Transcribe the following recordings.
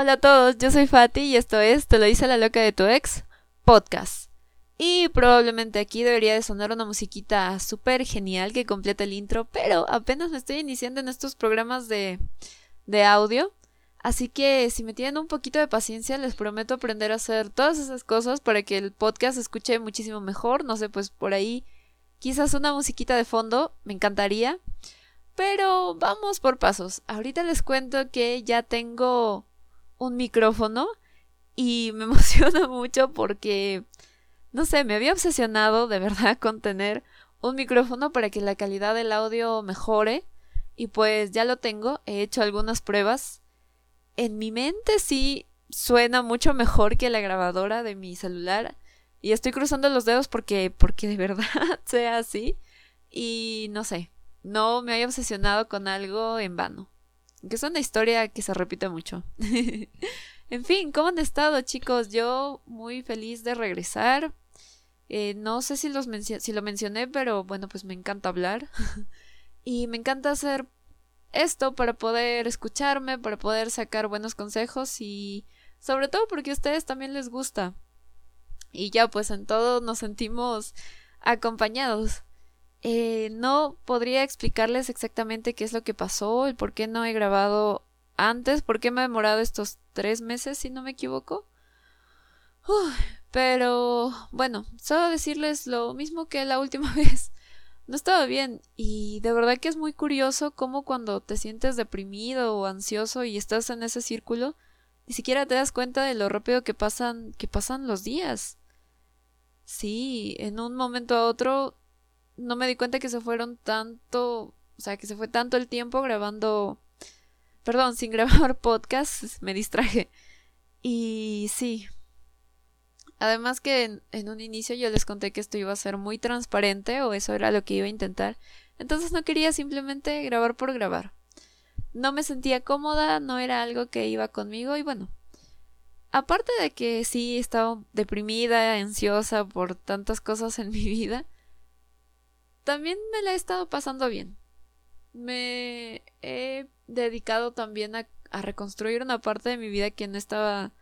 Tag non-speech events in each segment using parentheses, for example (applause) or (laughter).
Hola a todos, yo soy Fati y esto es Te lo dice la loca de tu ex, podcast. Y probablemente aquí debería de sonar una musiquita súper genial que completa el intro, pero apenas me estoy iniciando en estos programas de, de audio. Así que si me tienen un poquito de paciencia, les prometo aprender a hacer todas esas cosas para que el podcast se escuche muchísimo mejor. No sé, pues por ahí quizás una musiquita de fondo, me encantaría. Pero vamos por pasos. Ahorita les cuento que ya tengo un micrófono y me (laughs) emociona mucho porque, no sé, me había obsesionado de verdad (laughs) con tener un micrófono para que la calidad del audio mejore y pues ya lo tengo, he hecho algunas pruebas. En mi mente sí suena mucho mejor que la grabadora de mi celular y estoy cruzando los dedos porque porque de (laughs) verdad sea así y no sé, no me haya obsesionado con algo en vano que es una historia que se repite mucho. (laughs) en fin, ¿cómo han estado chicos? Yo muy feliz de regresar. Eh, no sé si, los si lo mencioné, pero bueno, pues me encanta hablar. (laughs) y me encanta hacer esto para poder escucharme, para poder sacar buenos consejos y sobre todo porque a ustedes también les gusta. Y ya pues en todo nos sentimos acompañados. Eh, no podría explicarles exactamente qué es lo que pasó, el por qué no he grabado antes, por qué me ha demorado estos tres meses, si no me equivoco. pero bueno, solo decirles lo mismo que la última (laughs) vez. No estaba bien y de verdad que es muy curioso cómo cuando te sientes deprimido o ansioso y estás en ese círculo, ni siquiera te das cuenta de lo rápido que pasan que pasan los días. Sí, en un momento a otro no me di cuenta que se fueron tanto, o sea, que se fue tanto el tiempo grabando, perdón, sin (laughs) grabar podcast, me distraje. Y sí. Además que en, en, un inicio yo les conté que esto iba a ser muy transparente o eso era lo que iba a intentar. Entonces no quería simplemente grabar por grabar. No me sentía cómoda, no era algo que iba conmigo y bueno. Aparte de que sí estaba deprimida, ansiosa por tantas cosas en mi (laughs) vida, también me la he estado pasando bien. Me he dedicado también a, reconstruir una parte de mi vida que no estaba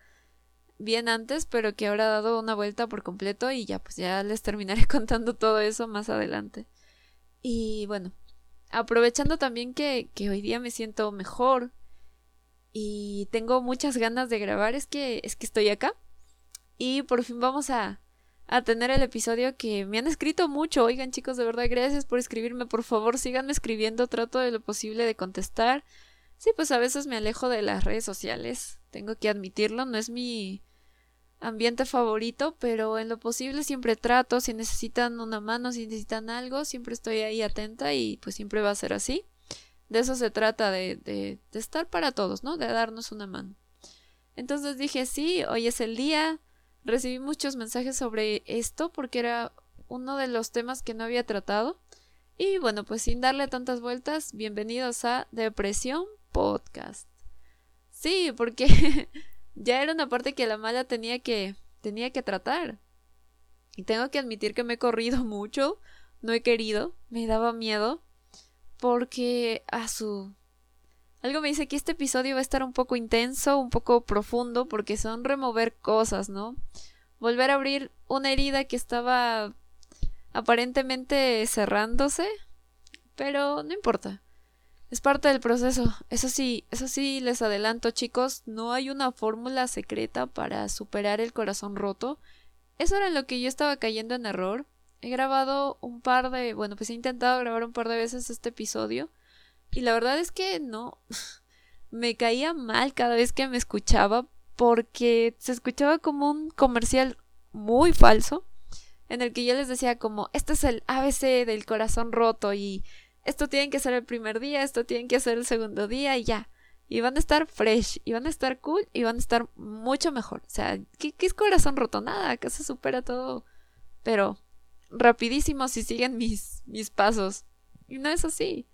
bien antes, pero que ahora ha dado una vuelta por completo y ya pues ya les terminaré (laughs) contando todo eso más adelante. Y bueno, aprovechando también que, que hoy día me siento mejor y tengo muchas ganas de grabar, es que es que estoy acá y por fin vamos a a tener el episodio que me han escrito mucho. Oigan chicos, de verdad, gracias por escribirme. Por favor, síganme escribiendo. Trato de lo posible de contestar. Sí, pues a veces me alejo de las redes sociales. Tengo que admitirlo. No es mi ambiente favorito, pero en lo posible siempre trato. Si necesitan una mano, si necesitan algo, siempre estoy ahí atenta y pues siempre va a ser así. De eso se trata, de, de, de estar para todos, ¿no? De darnos una mano. Entonces dije, sí, hoy es el día recibí muchos mensajes sobre esto porque era uno de los temas que no había tratado. Y bueno, pues sin darle tantas vueltas, bienvenidos a Depresión Podcast. Sí, porque (laughs) ya era una parte que la mala tenía que tenía que tratar. Y tengo que admitir que me he corrido (laughs) mucho, no he querido, me daba miedo porque a su algo me dice que este episodio va a estar un poco intenso, un poco profundo, porque son remover cosas, ¿no? Volver a abrir una herida que estaba aparentemente cerrándose, pero no importa. Es parte del proceso. Eso sí, eso sí les adelanto, chicos, no hay una fórmula secreta para superar el corazón roto. Eso era en lo que yo estaba cayendo en error. He grabado un par de, bueno, pues he intentado grabar un par de veces este episodio y la verdad es que no. (laughs) Me caía mal cada vez que me escuchaba porque se escuchaba como un comercial muy falso en el que yo les decía como este es el ABC del corazón roto y esto tiene que ser el primer día, esto tiene que ser el segundo día y ya. Y van a estar fresh, y van a estar cool, y van a estar mucho mejor. O sea, ¿qué, qué es corazón roto? Nada, acá se supera todo. Pero rapidísimo si siguen mis, mis pasos. Y no es así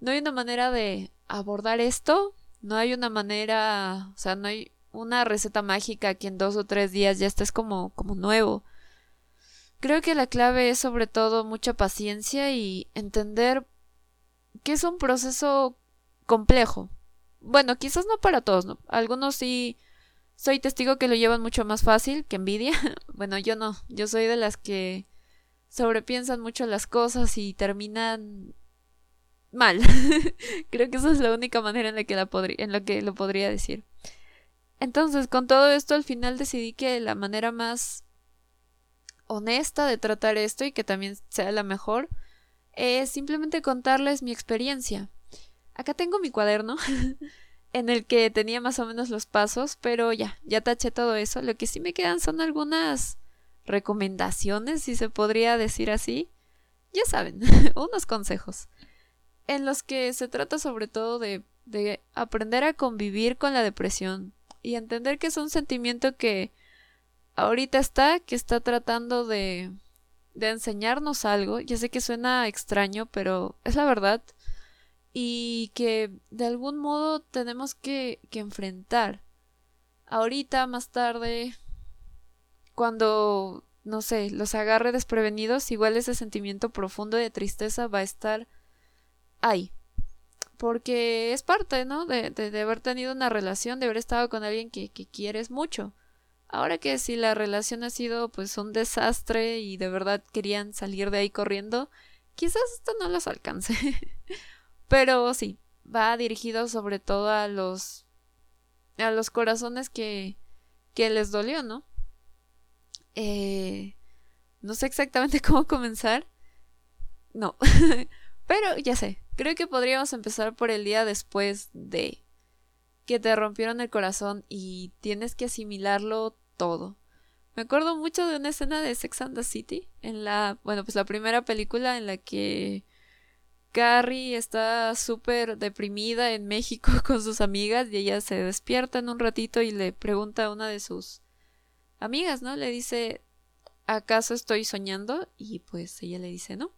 no hay una manera de abordar esto, no hay una manera, o sea, no hay una receta mágica que en dos o tres días ya estés como, como nuevo. Creo que la clave es sobre todo mucha paciencia y entender que es un proceso complejo. bueno, quizás no para todos, ¿no? Algunos sí soy testigo que lo llevan mucho más fácil que envidia. (laughs) bueno, yo no, yo soy de las que sobrepiensan mucho las cosas y terminan mal. (laughs) Creo que esa es la única manera en la que la en que lo podría decir. Entonces, con todo esto al final decidí que la manera más honesta de tratar esto y que también sea la mejor es simplemente contarles mi experiencia. Acá tengo mi cuaderno (laughs) en el que tenía más o menos los pasos, pero ya, ya taché todo eso. Lo que sí me quedan son algunas recomendaciones, si se podría decir así. Ya saben, (laughs) unos consejos. En los que se trata sobre todo de, de aprender a convivir con la depresión y entender que es un sentimiento que ahorita está, que está tratando de, de enseñarnos algo. Ya sé que suena extraño, pero es la verdad y que de algún modo tenemos que, que enfrentar. Ahorita, más tarde, cuando, no sé, los agarre desprevenidos, igual ese sentimiento profundo de tristeza va a estar ahí. Porque es parte, ¿no? De, de, haber tenido una relación, de haber estado con alguien que, que quieres mucho. Ahora que si la relación ha sido pues un desastre y de verdad querían salir de ahí corriendo, quizás esto no los alcance. (laughs) Pero sí, va dirigido sobre todo a los a los corazones que que les dolió, ¿no? Eh, no sé exactamente (laughs) cómo comenzar. No. (laughs) Pero ya sé, creo que podríamos empezar por el día después de que te rompieron el corazón y tienes que asimilarlo todo. Me acuerdo mucho de una escena de Sex and the City en la, bueno, pues la primera película en la que Carrie está súper deprimida en México (laughs) con sus amigas y ella se despierta en un ratito y le pregunta a una de sus amigas, ¿no? Le dice, ¿acaso estoy soñando? Y pues ella le dice, no.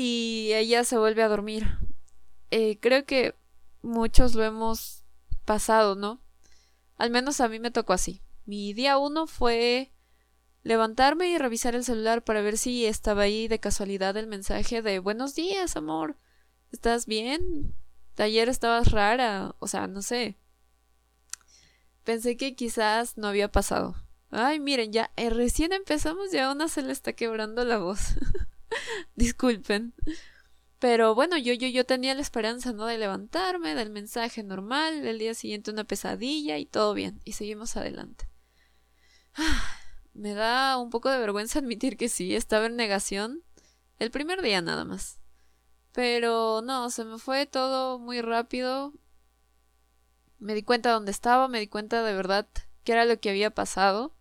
Y ella se vuelve a dormir. Eh, creo que muchos lo hemos pasado, ¿no? Al menos a mí me tocó así. Mi día uno fue levantarme y revisar el celular para ver si estaba ahí de casualidad el mensaje de buenos días, amor. ¿Estás bien? Ayer estabas rara, o sea, no sé. Pensé que quizás no había pasado. Ay, miren, ya eh, recién empezamos y a una se le está quebrando la voz. (laughs) (laughs) Disculpen. Pero bueno, yo, yo, yo tenía la esperanza, ¿no? De levantarme, del mensaje normal, el día siguiente una pesadilla y todo bien. Y seguimos adelante. (sighs) Me da un poco de vergüenza (laughs) admitir que sí, estaba en negación. El primer día nada más. Pero no, se me fue todo muy rápido. Me di cuenta de dónde estaba, me di cuenta de verdad qué era lo que había pasado.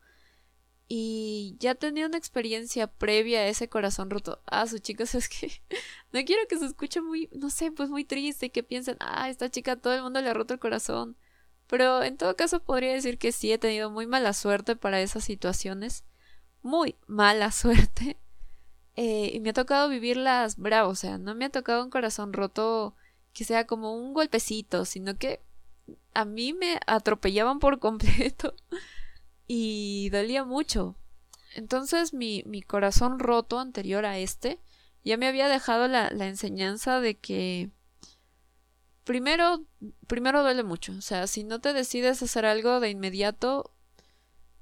Y ya tenía una experiencia previa a ese corazón roto. Ah, sus chicos, (laughs) es que no quiero que se escuche muy, no sé, pues muy triste y que piensen, ah, esta chica todo el mundo le ha roto el corazón. Pero en todo caso podría decir que sí he tenido muy mala suerte para esas situaciones. Muy mala (laughs) suerte. Eh, y me ha tocado vivirlas bravo. O sea, no me ha tocado un corazón roto que sea como un golpecito, sino que a mí me atropellaban por (laughs) completo. Y dolía mucho. Entonces mi, mi corazón roto anterior a este ya me había dejado la, la enseñanza de que primero, primero duele mucho. O sea, si no te decides hacer algo de inmediato,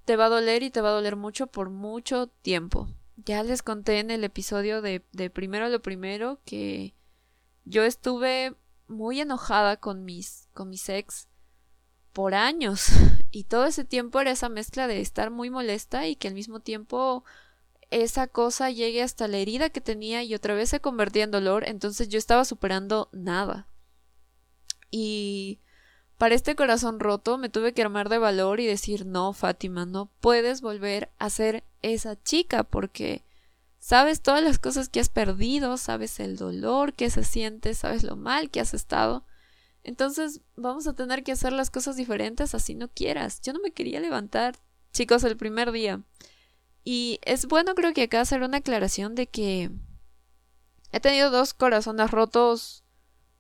te va a doler y te va a doler mucho por mucho tiempo. Ya les conté en el episodio de, de primero lo primero que yo estuve muy enojada con mis, con mis ex por años. (laughs) Y todo ese tiempo era esa mezcla de estar muy molesta y que al mismo tiempo esa cosa llegue hasta la herida que tenía y otra vez se convertía en dolor. Entonces yo estaba superando nada. Y para este corazón roto me tuve que armar de valor y decir, no, Fátima, no puedes volver a ser esa chica porque sabes todas las cosas que has perdido, sabes el dolor que se siente, sabes lo mal que has estado. Entonces vamos a tener que hacer las cosas diferentes así no quieras. Yo no me quería levantar, chicos, el primer día. Y es bueno creo que acá hacer una aclaración de que he tenido dos corazones rotos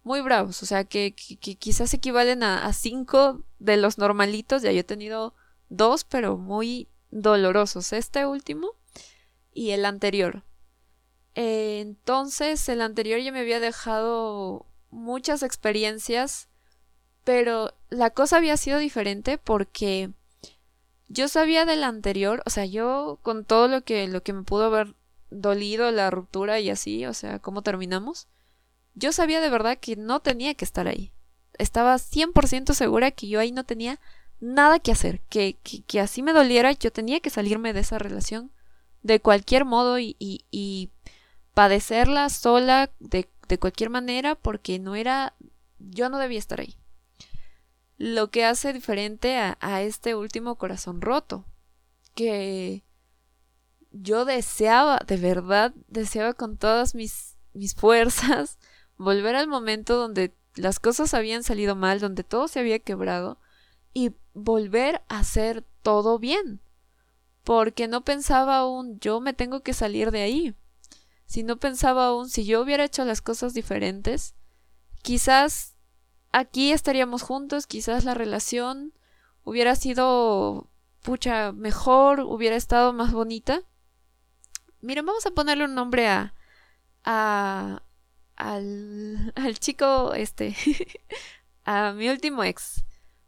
muy bravos, o sea, que, quizás equivalen a, cinco de los normalitos, ya yo he tenido dos, pero muy dolorosos, este último y el anterior. entonces, el anterior ya me había dejado muchas experiencias Pero la cosa había sido diferente porque yo sabía del anterior, o sea, yo con todo lo que, lo que me pudo haber dolido, la ruptura y así, o sea, cómo terminamos, yo sabía de verdad que no tenía que estar ahí. Estaba 100% segura que yo ahí no tenía nada que hacer, que, que, así me doliera, yo tenía que salirme de esa relación de cualquier modo y, y, padecerla sola de, de cualquier manera porque no era, yo no debía estar ahí lo que hace diferente a, este último corazón roto. Que yo deseaba, de verdad, deseaba con todas mis, mis fuerzas (laughs) volver al momento donde las cosas habían salido mal, donde todo se había quebrado, y volver a hacer todo bien. Porque no pensaba aún yo me tengo que salir de ahí. Si no pensaba aún si yo hubiera hecho las cosas diferentes, quizás aquí estaríamos juntos, quizás la relación hubiera sido pucha mejor, hubiera estado más bonita. Miren, vamos a ponerle un nombre a, a al, (laughs) al chico este (laughs) a mi último ex.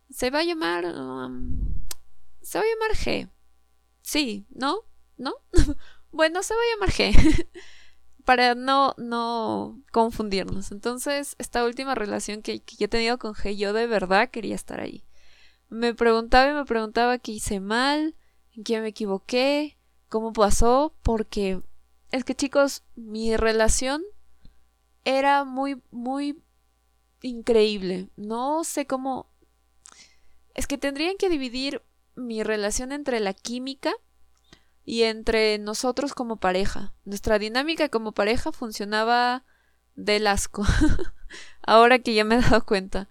Se va a llamar um, se va a llamar G. Sí, ¿no? ¿No? (laughs) bueno, se va a llamar G. para no, no confundirnos. Entonces, esta última relación que, que, yo he tenido con G, yo de verdad quería estar ahí. Me preguntaba y me preguntaba qué hice mal, en qué me equivoqué, cómo pasó, porque es que chicos, mi relación era muy, muy increíble. No sé cómo... Es que tendrían que dividir mi relación entre la química y entre nosotros como pareja. Nuestra dinámica como pareja funcionaba del asco. (laughs) Ahora que ya me he dado cuenta.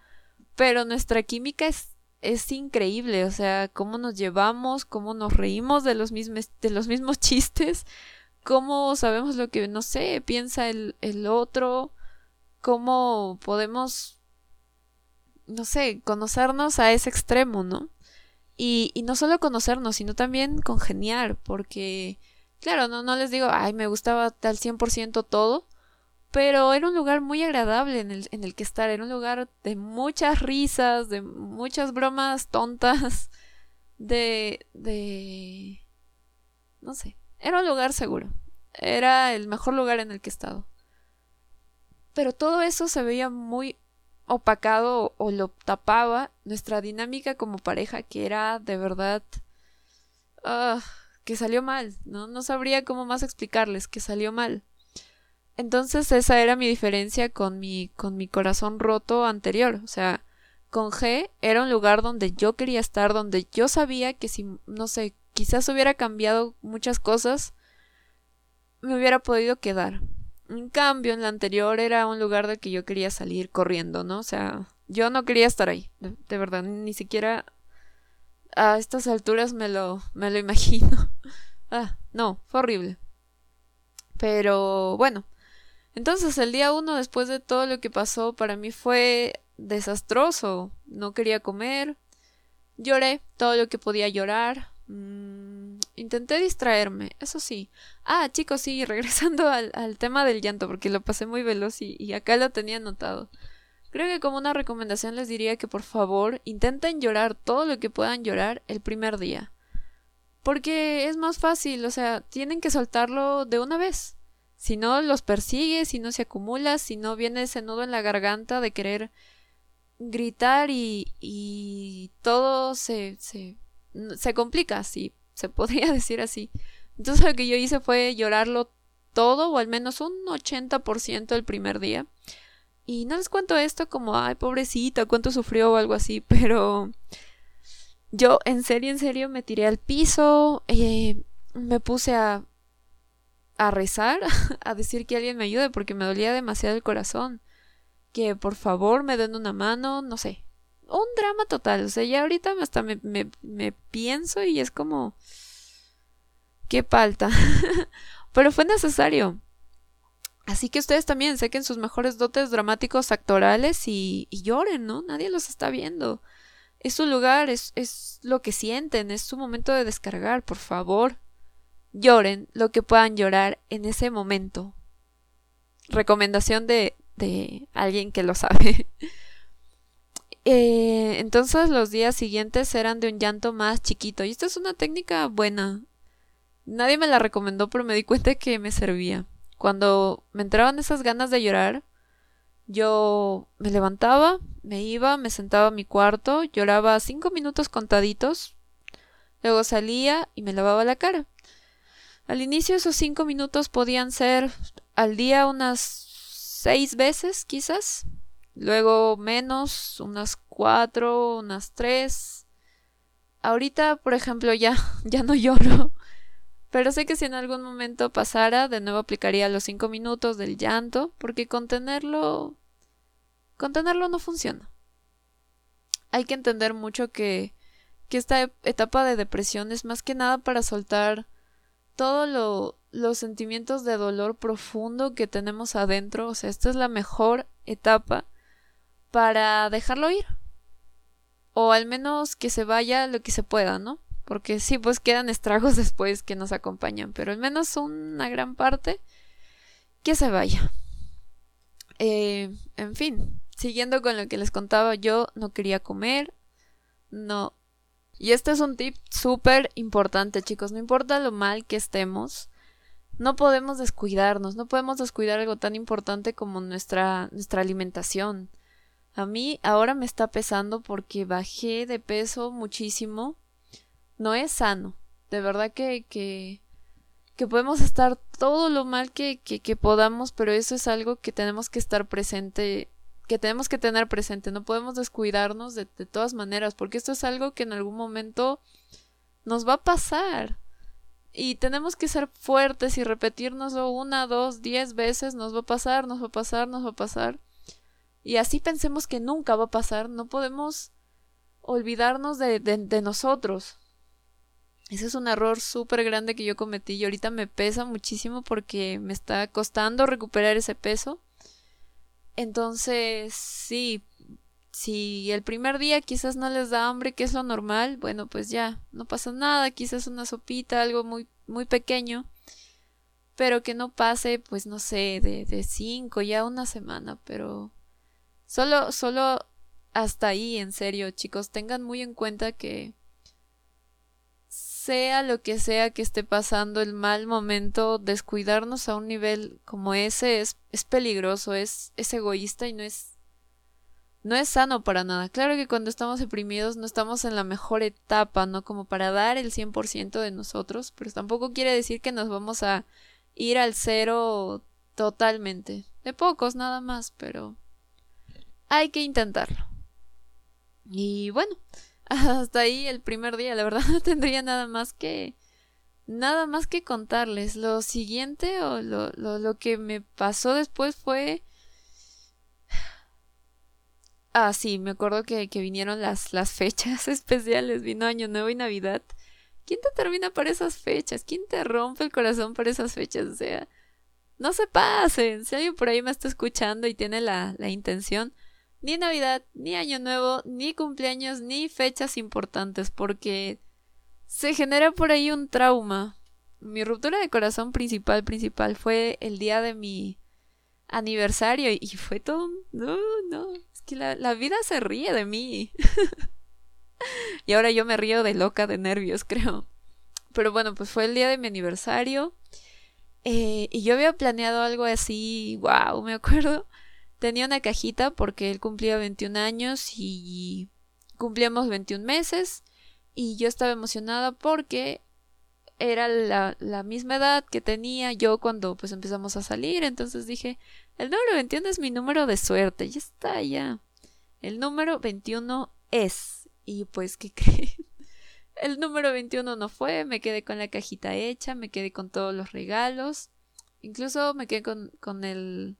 Pero nuestra química es, es increíble. O sea, cómo nos llevamos, cómo nos reímos de los mismos, de los mismos (laughs) chistes, cómo sabemos lo que, no sé, piensa el, el otro, cómo podemos, no sé, conocernos a ese extremo, ¿no? Y, y no solo conocernos, sino también congeniar, porque, claro, no, no les digo, ay, me gustaba al 100% todo, pero era un lugar muy agradable en el, en el que estar, era un lugar de muchas risas, de muchas bromas tontas, (laughs) de, de, no sé, era un lugar seguro, era el mejor lugar en el que he estado. Pero todo eso se veía muy opacado o lo tapaba nuestra dinámica como pareja que era de verdad uh, que salió mal, ¿no? No sabría cómo más explicarles que salió mal. Entonces esa era mi diferencia con mi con mi corazón roto anterior, o sea, con G era un lugar donde yo quería estar, donde yo sabía que si no sé, quizás hubiera cambiado muchas cosas, me hubiera podido quedar. En cambio, en la anterior era un lugar del que yo quería salir corriendo, ¿no? O sea, yo no quería estar ahí, de, verdad, ni siquiera a estas alturas me lo, me lo (laughs) imagino. ah, no, fue horrible. Pero bueno, entonces el día uno, después de todo lo que pasó, para mí fue desastroso. No quería comer, lloré todo lo que podía llorar. Mm, intenté distraerme, eso sí. Ah, chicos, sí, (laughs) regresando al, al, tema del llanto, porque lo pasé muy veloz y, y acá lo tenía anotado. Creo que como una recomendación les diría que por favor intenten llorar todo lo que puedan llorar el primer día. Porque es más fácil, o sea, tienen que soltarlo de una vez. Si no los persigue, si no se acumula, si no viene ese nudo en la garganta de querer gritar y, y todo se, se se complica, sí, se (laughs) podría decir así. Entonces lo que yo hice fue llorarlo todo, o al menos un 80% el primer día. Y no les cuento esto como, ay, pobrecita, cuánto sufrió o algo así, (laughs) pero yo en serio, en serio me tiré al piso, eh, me puse a, a rezar, (laughs) a decir que alguien me ayude porque me dolía demasiado el corazón. Que por favor me den una mano, no sé, un drama total. O sea, ya ahorita hasta me, me, pienso y es como. Qué falta. (laughs) Pero fue necesario. Así que ustedes también saquen sus mejores dotes dramáticos actorales y, y lloren, ¿no? Nadie los está viendo. Es su lugar, es, es lo que sienten, es su momento de descargar, por favor. Lloren lo que puedan llorar en ese momento. Recomendación de, de alguien que lo sabe. (laughs) Eh, entonces los días siguientes eran de un llanto más chiquito. Y esta es una técnica buena. Nadie me la recomendó, pero me di cuenta que me servía. Cuando me entraban esas ganas de llorar, yo me levantaba, me iba, me sentaba a mi cuarto, lloraba cinco minutos contaditos, luego salía y me lavaba la cara. Al inicio esos cinco minutos podían ser al día unas seis veces quizás, luego menos, unas cuatro, unas tres. Ahorita, por ejemplo, ya, (laughs) ya no lloro. Pero sé que si en algún momento pasara, de nuevo aplicaría los cinco minutos del llanto, porque contenerlo. contenerlo no funciona. Hay que entender mucho que, que esta etapa de depresión es más que nada para soltar todos los sentimientos de dolor profundo que tenemos adentro. O sea, esta es la mejor etapa para dejarlo ir. O al menos que se vaya lo que se pueda, ¿no? Porque sí, pues quedan estragos (laughs) después que nos acompañan, pero al menos una gran parte que se vaya. Eh, en fin, siguiendo con lo que les contaba, yo no quería comer, no y este es un tip súper importante, chicos. No importa lo mal que estemos, no podemos descuidarnos, no podemos descuidar algo tan importante como nuestra, nuestra alimentación. A mí ahora me está pesando porque bajé de peso muchísimo. No es sano. De verdad que, que, que podemos estar todo lo mal que, que, podamos, pero eso es algo que tenemos que estar presente que tenemos que tener presente, no podemos descuidarnos de, de, todas maneras, porque esto es algo que en algún momento nos va a pasar. Y tenemos que ser fuertes y repetirnoslo una, dos, diez veces, nos va a pasar, nos va a pasar, nos va a pasar. Y así pensemos que nunca va a pasar, no podemos olvidarnos de, de, nosotros. Ese es un error súper grande que yo cometí y ahorita me pesa muchísimo porque me está costando recuperar ese peso entonces, sí, si el primer día quizás no les da hambre, que es lo normal, bueno, pues ya, no pasa nada, quizás una sopita, algo muy, muy pequeño, pero que no pase, pues no sé, de, de cinco, ya una semana, pero solo, solo hasta ahí, en serio, chicos, tengan muy en cuenta que sea lo que sea que esté pasando el mal momento, descuidarnos a un nivel como ese es, es peligroso, es, es egoísta y no es, no es sano para nada. Claro que cuando estamos deprimidos no estamos en la mejor etapa, ¿no? Como para dar el 100% de nosotros, pero tampoco quiere decir que nos vamos a ir al cero totalmente. De pocos nada más, pero hay que intentarlo. Y bueno, (laughs) hasta ahí el primer día, la verdad no (laughs) tendría nada más que nada más que contarles. Lo siguiente o lo, lo, lo que me pasó después fue (sighs) Ah, sí, me acuerdo que, que vinieron las, las fechas (laughs) especiales, vino Año Nuevo y Navidad. ¿Quién te termina para esas fechas? ¿Quién te rompe el corazón por esas fechas? O sea, no se pasen. Si alguien por ahí me está escuchando y tiene la, la intención, ni Navidad, ni Año Nuevo, ni cumpleaños, ni fechas importantes, porque se genera por ahí un trauma. Mi ruptura de corazón principal, principal, fue el día de mi aniversario y fue todo No, no, es que la, la vida se ríe de mí. (laughs) y ahora yo me río de loca de nervios, (laughs) creo. Pero bueno, pues fue el día de mi aniversario. Eh, y yo había planeado algo así, wow, me acuerdo Tenía una cajita porque él cumplía 21 años y cumplíamos 21 meses y yo estaba emocionada porque era la, la, misma edad que tenía yo cuando pues empezamos a salir, entonces dije, el número 21 es mi número de suerte, ya está, ya. El número 21 es. Y pues, ¿qué (laughs) creen? El número 21 no fue, me quedé con la cajita hecha, me quedé con todos los regalos, incluso me quedé con, con el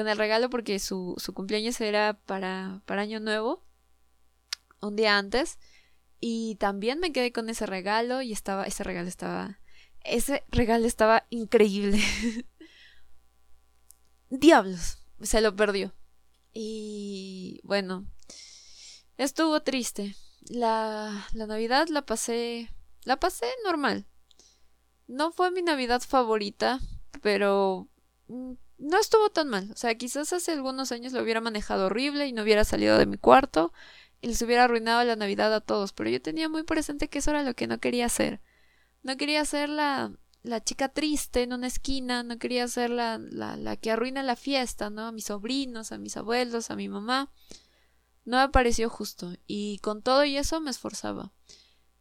con el regalo porque su, su cumpleaños era para, para Año Nuevo, un día antes. Y también me quedé con ese regalo y estaba, ese regalo estaba, ese regalo estaba increíble. (laughs) Diablos, se lo perdió. Y bueno, estuvo triste. La, la Navidad la pasé, la pasé normal. No fue mi Navidad favorita, pero mm, no estuvo tan mal. O sea, quizás hace algunos años lo hubiera manejado horrible y no hubiera salido de mi cuarto y les hubiera arruinado la Navidad a todos, pero yo tenía muy presente que eso era lo que no quería hacer. No quería ser la, la chica triste en una esquina, no quería ser la, la, la que arruina la fiesta, ¿no? A mis sobrinos, a mis abuelos, a mi mamá. No me pareció justo, y con todo y eso me esforzaba.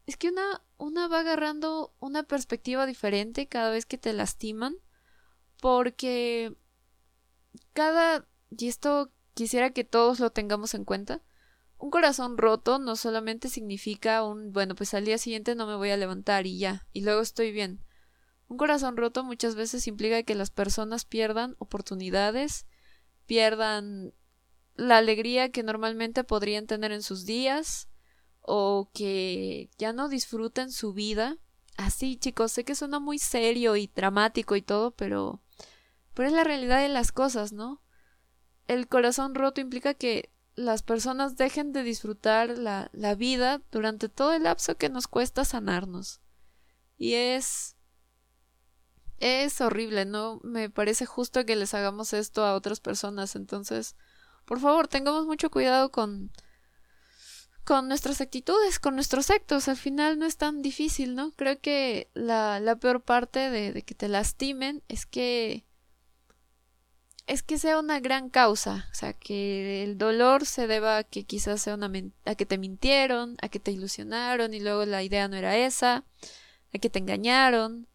Es que una, una va agarrando una perspectiva diferente cada vez que te lastiman, porque cada, y esto quisiera que todos lo tengamos en cuenta, un corazón roto no solamente significa un, bueno, pues al día siguiente no me voy a levantar y ya, y luego estoy bien. Un corazón roto muchas veces implica que las personas pierdan oportunidades, pierdan la alegría que normalmente podrían tener en sus días, o que ya no disfruten su vida. Así, chicos, sé que suena muy serio y dramático y todo, pero pero es la realidad de las cosas, ¿no? El corazón roto implica que las personas dejen de disfrutar la, la vida durante todo el lapso que nos cuesta sanarnos. Y es es horrible, ¿no? Me parece justo que les hagamos esto a otras personas. Entonces, por favor, tengamos mucho cuidado con, con nuestras actitudes, con nuestros actos. Al final no es tan difícil, ¿no? Creo que la, la peor parte de, de, que te lastimen es que es que sea una gran causa, o sea, que el dolor se deba a que quizás sea una a que te mintieron, a que te ilusionaron y luego la idea no era esa, a que te engañaron.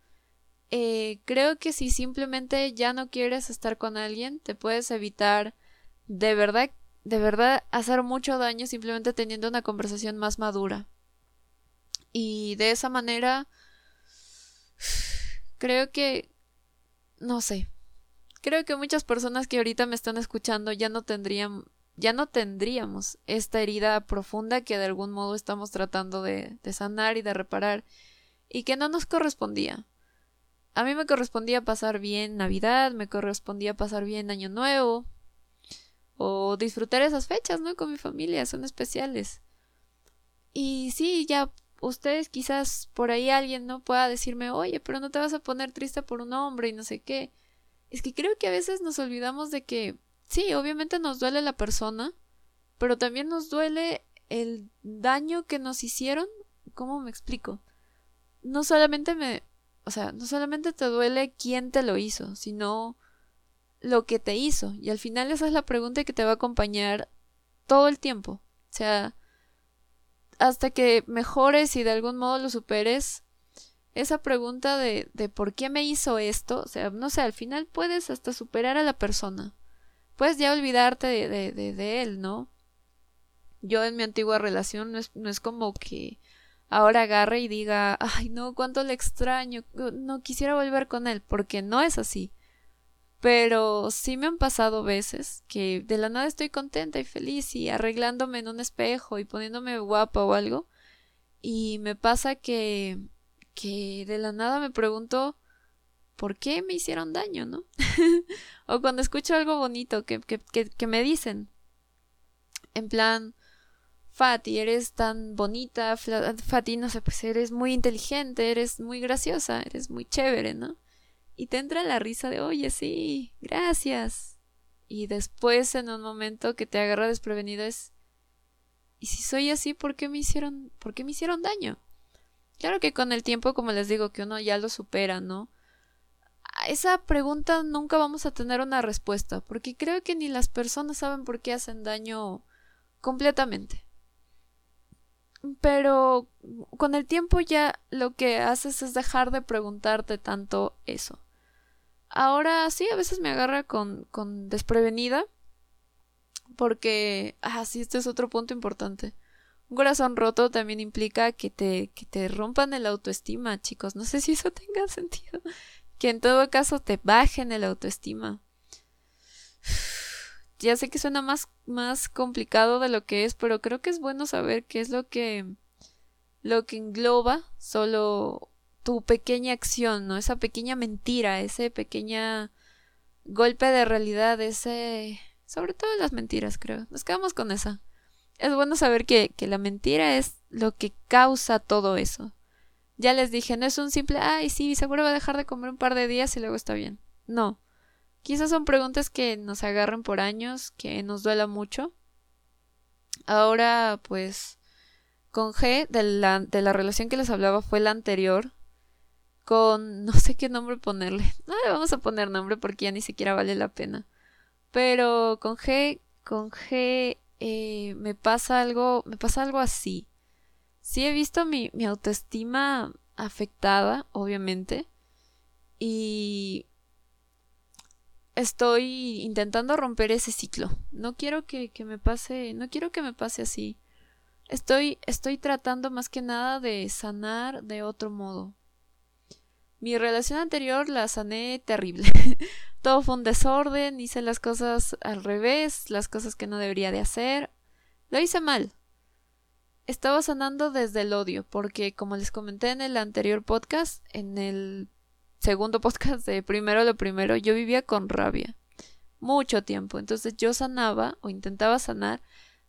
Eh, creo que si simplemente ya no quieres estar con alguien, te puedes evitar de verdad, de verdad hacer mucho daño simplemente teniendo una conversación más madura. Y de esa manera, (sighs) creo que, no sé, Creo que muchas personas que ahorita me están escuchando ya no tendrían ya no tendríamos esta herida profunda que de algún modo estamos tratando de, de sanar y de reparar y que no nos correspondía. A mí me correspondía pasar bien Navidad, me correspondía pasar bien Año Nuevo o disfrutar esas fechas, ¿no? Con mi familia, son especiales. Y sí, ya ustedes quizás por ahí alguien no pueda decirme, oye, pero no te vas a poner triste por un hombre y no sé qué. Es que creo que a veces nos olvidamos de que, sí, obviamente nos duele la persona, pero también nos duele el daño que nos hicieron. ¿Cómo me explico? No solamente me, o sea, no solamente te duele quién te lo hizo, sino lo que te hizo. Y al final esa es la pregunta que te va a acompañar todo el tiempo. O sea, hasta que mejores y de algún modo lo superes, esa pregunta de, de por qué me hizo esto, o sea, no sé, al final puedes hasta superar a la persona. Puedes ya olvidarte de, de, de, él, ¿no? Yo en mi antigua relación no es, no es como que ahora agarre y diga, ay no, cuánto le extraño, no quisiera volver con él, porque no es así. Pero sí me han pasado veces que de la nada estoy contenta y feliz y arreglándome en un espejo y poniéndome guapa o algo. Y me pasa que que de la nada me pregunto por qué me hicieron daño, ¿no? (laughs) o cuando escucho algo bonito que, que, que, me dicen. En plan, Fati, eres tan bonita, Fati, no sé, pues eres muy inteligente, eres muy graciosa, eres muy chévere, ¿no? Y te entra la risa de, oye, sí, gracias. Y después, en un momento que te agarra desprevenido, es, ¿y si soy así, por qué me hicieron, por qué me hicieron daño? Claro que con el tiempo, como les digo, que uno ya lo supera, ¿no? A esa pregunta nunca vamos a tener una respuesta, porque creo que ni las personas saben por qué hacen daño completamente. Pero con el tiempo ya lo que haces es dejar de preguntarte tanto eso. Ahora sí, a veces me agarra con, con desprevenida, porque, ah, sí, este es otro punto importante un corazón roto también implica que te, que te rompan el autoestima, chicos. No sé si eso tenga (laughs) sentido. Que en todo caso te bajen el autoestima. (sighs) Ya sé que suena más, más complicado de lo que es, pero creo que es bueno saber qué es lo que, lo que engloba solo tu pequeña acción, ¿no? Esa pequeña mentira, ese pequeña golpe de realidad, ese... Sobre todo las mentiras, creo. Nos quedamos con esa es bueno saber que, que la mentira es lo que causa todo eso. Ya les dije, no es un simple, ay, sí, seguro va a dejar de comer un par de días y luego está bien. No. Quizás son preguntas que nos agarren por años, que nos duela mucho. Ahora, pues, con G, de la, de la relación que les hablaba fue la anterior, con no sé qué nombre ponerle. (laughs) No le vamos a poner nombre porque ya ni siquiera vale la pena. Pero con G, con G eh, me pasa algo, me pasa algo así. Sí he visto mi, autoestima afectada, obviamente. Y estoy intentando romper ese ciclo. No quiero que, que, me pase, no quiero que me pase así. Estoy, estoy tratando más que nada de sanar de otro modo. Mi relación anterior la sané terrible. (laughs) Todo fue un desorden, hice las cosas al revés, las cosas que no debería de hacer. Lo hice mal. Estaba sanando desde el odio, porque como les comenté en el anterior podcast, en el segundo (laughs) podcast de Primero lo Primero, yo vivía con rabia. Mucho tiempo. Entonces yo sanaba o intentaba sanar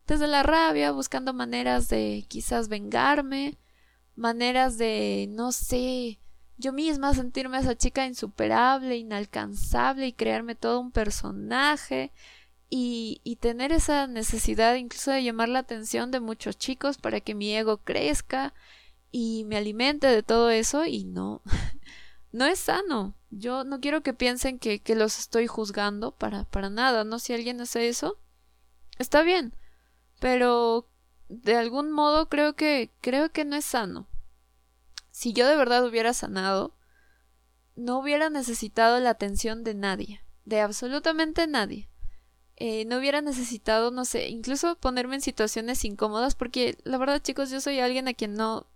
desde la rabia, buscando maneras de quizás vengarme, maneras de, no sé, yo misma sentirme esa chica insuperable, inalcanzable y crearme todo un personaje y, y, tener esa necesidad incluso de llamar la atención de muchos chicos para que mi ego crezca y me alimente de todo eso y no, (laughs) no es sano. Yo no quiero que piensen que, que los estoy juzgando para, para nada, ¿no? Si alguien hace eso, está bien, pero de algún modo creo que, creo que no es sano si yo de verdad hubiera sanado, no hubiera necesitado la atención de nadie, de absolutamente nadie. Eh, no hubiera necesitado, no sé, incluso ponerme en situaciones incómodas, porque la verdad, chicos, yo soy alguien a quien no,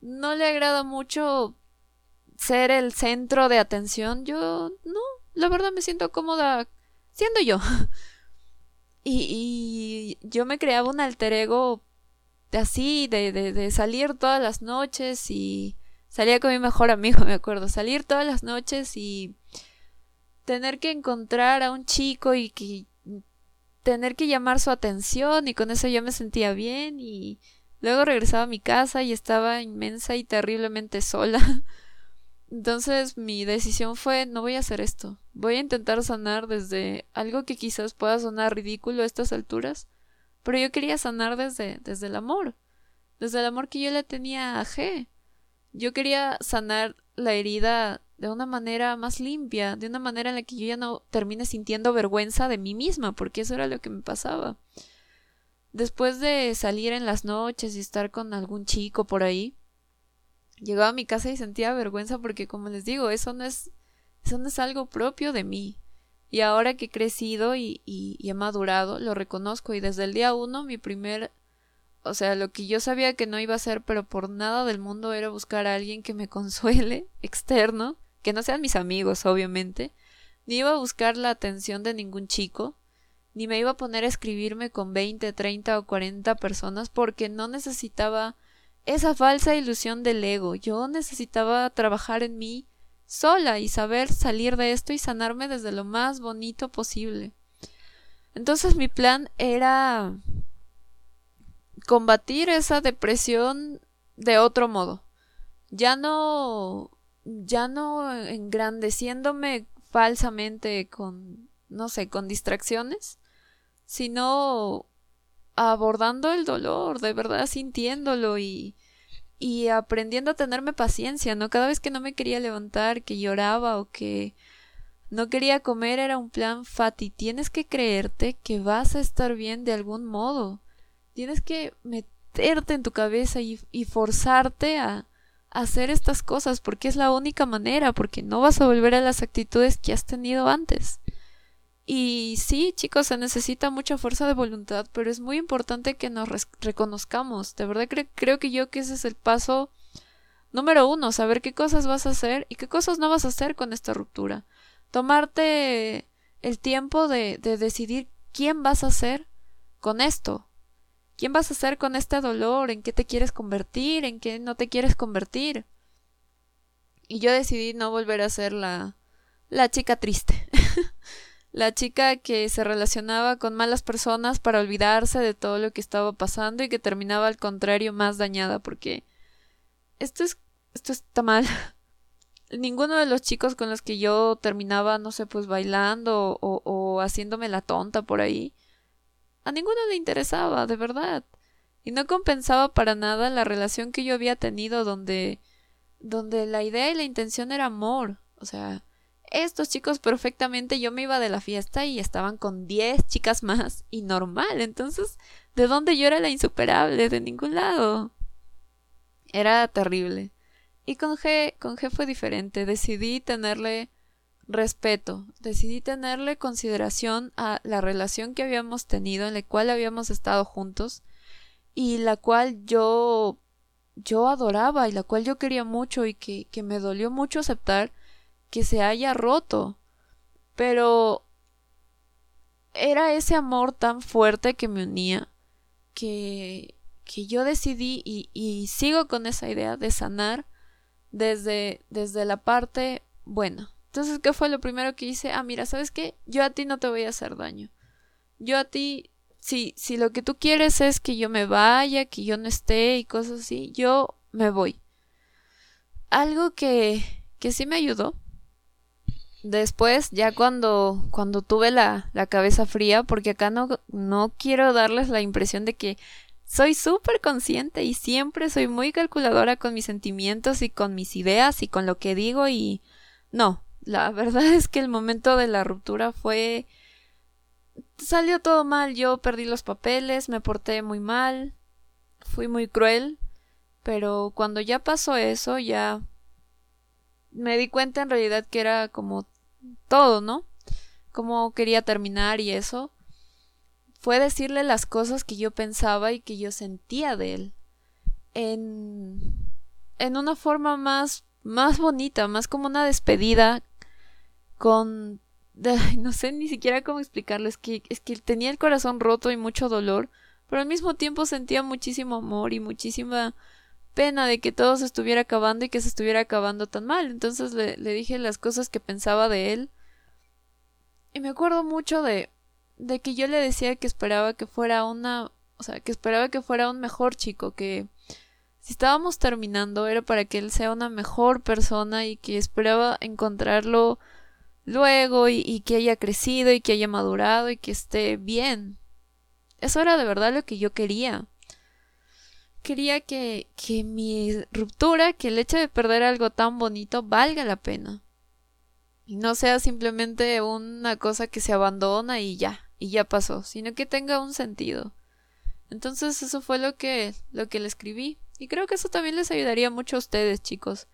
no le agrada mucho ser el centro de atención. Yo, no, la verdad me siento cómoda siendo yo. (laughs) y, y yo me creaba un alter ego así, de, de, de salir todas las noches y salía con mi mejor amigo, (laughs) me acuerdo, salir todas las noches y tener que encontrar a un chico y que tener que llamar su atención y con eso yo me sentía bien y luego regresaba a mi casa y estaba inmensa y terriblemente sola. (laughs) Entonces mi decisión fue no voy a hacer esto. Voy a intentar sanar desde algo que quizás pueda sonar ridículo a estas alturas, pero yo quería sanar desde, desde el amor, desde el amor que yo le tenía a G. Yo quería sanar la herida de una manera más limpia, de una manera en la que yo ya no termine sintiendo vergüenza de mí misma, porque eso era lo que me pasaba. Después de salir en las noches y estar con algún chico por ahí, llegaba a mi casa y sentía vergüenza porque como les digo, eso no es eso no es algo propio de mí. Y ahora que he crecido y, y, he madurado, lo reconozco. Y desde el día uno, mi primer. O sea, lo que yo sabía que no iba a hacer, pero por nada del mundo era buscar a alguien que me (laughs) consuele, externo, que no sean mis amigos, obviamente. Ni iba a buscar la atención de ningún chico, ni me iba a poner a escribirme con 20, 30 o 40 personas porque no necesitaba esa falsa ilusión del ego. Yo necesitaba trabajar en mí sola y saber salir de esto y sanarme desde lo más bonito posible. Entonces mi plan era combatir esa depresión de otro modo. Ya no ya no engrandeciéndome falsamente con no sé, con distracciones, sino abordando el dolor, de verdad sintiéndolo y y aprendiendo a tenerme paciencia, ¿no? Cada vez que no me quería levantar, que lloraba o que no quería comer era un plan Fati. Tienes que creerte que vas a estar bien de algún modo. Tienes que meterte en tu cabeza y, forzarte a hacer estas cosas porque es la única manera, porque no vas a volver a las actitudes que has tenido antes. Y sí, chicos, se necesita mucha fuerza de voluntad, pero es muy importante que nos reconozcamos. De verdad creo que yo que ese es el paso número uno, saber qué cosas vas a hacer y qué cosas no vas a hacer con esta ruptura. Tomarte el tiempo de, de decidir quién vas a ser con esto. ¿Quién vas a ser con este dolor? ¿En qué te quieres convertir? ¿En qué no te quieres convertir? Y yo decidí no volver a ser la, la chica triste. (laughs) la chica que se relacionaba con malas personas para olvidarse de todo lo que estaba pasando y que terminaba al contrario más dañada porque esto es esto está mal. (laughs) ninguno de los chicos con los que yo terminaba, no sé, pues bailando o, o haciéndome la tonta por ahí, a ninguno le interesaba, de verdad. Y no compensaba para nada la relación que yo había tenido donde donde la idea y la intención era amor. O sea, estos chicos perfectamente yo me iba de la fiesta y estaban con 10 chicas más y normal. Entonces, ¿de dónde yo era la insuperable? De ningún lado. Era terrible. Y con G, con G fue diferente. Decidí tenerle respeto, decidí tenerle consideración a la relación que habíamos tenido, en la cual habíamos estado juntos y la cual yo yo adoraba y la cual yo quería mucho y que, que me dolió mucho aceptar que se haya roto. Pero era ese amor tan fuerte que me unía que, que yo decidí y, y sigo con esa idea de sanar desde, desde la parte buena. Entonces, ¿qué fue lo primero que hice? Ah, mira, ¿sabes qué? Yo a ti no te voy a hacer daño. Yo a ti, si, si lo que tú quieres es que yo me vaya, que yo no esté y cosas así, yo me voy. Algo que, que sí me ayudó. Después, ya cuando, cuando tuve la, la cabeza fría, porque acá no, no quiero darles la impresión de que soy súper consciente y siempre soy muy calculadora con mis sentimientos y con mis ideas y con lo que digo y no, la (laughs) verdad es que el momento de la ruptura fue salió todo mal, yo perdí los papeles, me porté muy mal, fui muy cruel, pero cuando ya pasó eso ya me di cuenta en realidad que era como todo, ¿no? Como quería terminar y eso fue decirle las cosas que yo pensaba y que yo sentía de él en en una forma más más bonita, más como una despedida con (laughs) no sé ni siquiera cómo explicarlo, es que es que tenía el corazón roto y mucho dolor, pero al mismo tiempo sentía muchísimo amor y muchísima pena de que todo se estuviera acabando y que se estuviera acabando tan mal. Entonces le, le dije las cosas que pensaba de él. Y me acuerdo mucho de de que yo le decía que esperaba que fuera una, o sea, que esperaba que fuera un mejor chico, que si estábamos terminando era para que él sea una mejor persona y que esperaba encontrarlo luego y, que haya crecido y que haya madurado y que esté bien. Eso era de verdad lo que yo quería. Quería que, que mi ruptura, que el hecho de perder algo tan bonito valga la pena. Y no sea simplemente una cosa que se abandona y ya y ya pasó, sino que tenga un sentido. Entonces eso fue lo que lo que le escribí y creo que eso también les ayudaría mucho a ustedes, chicos.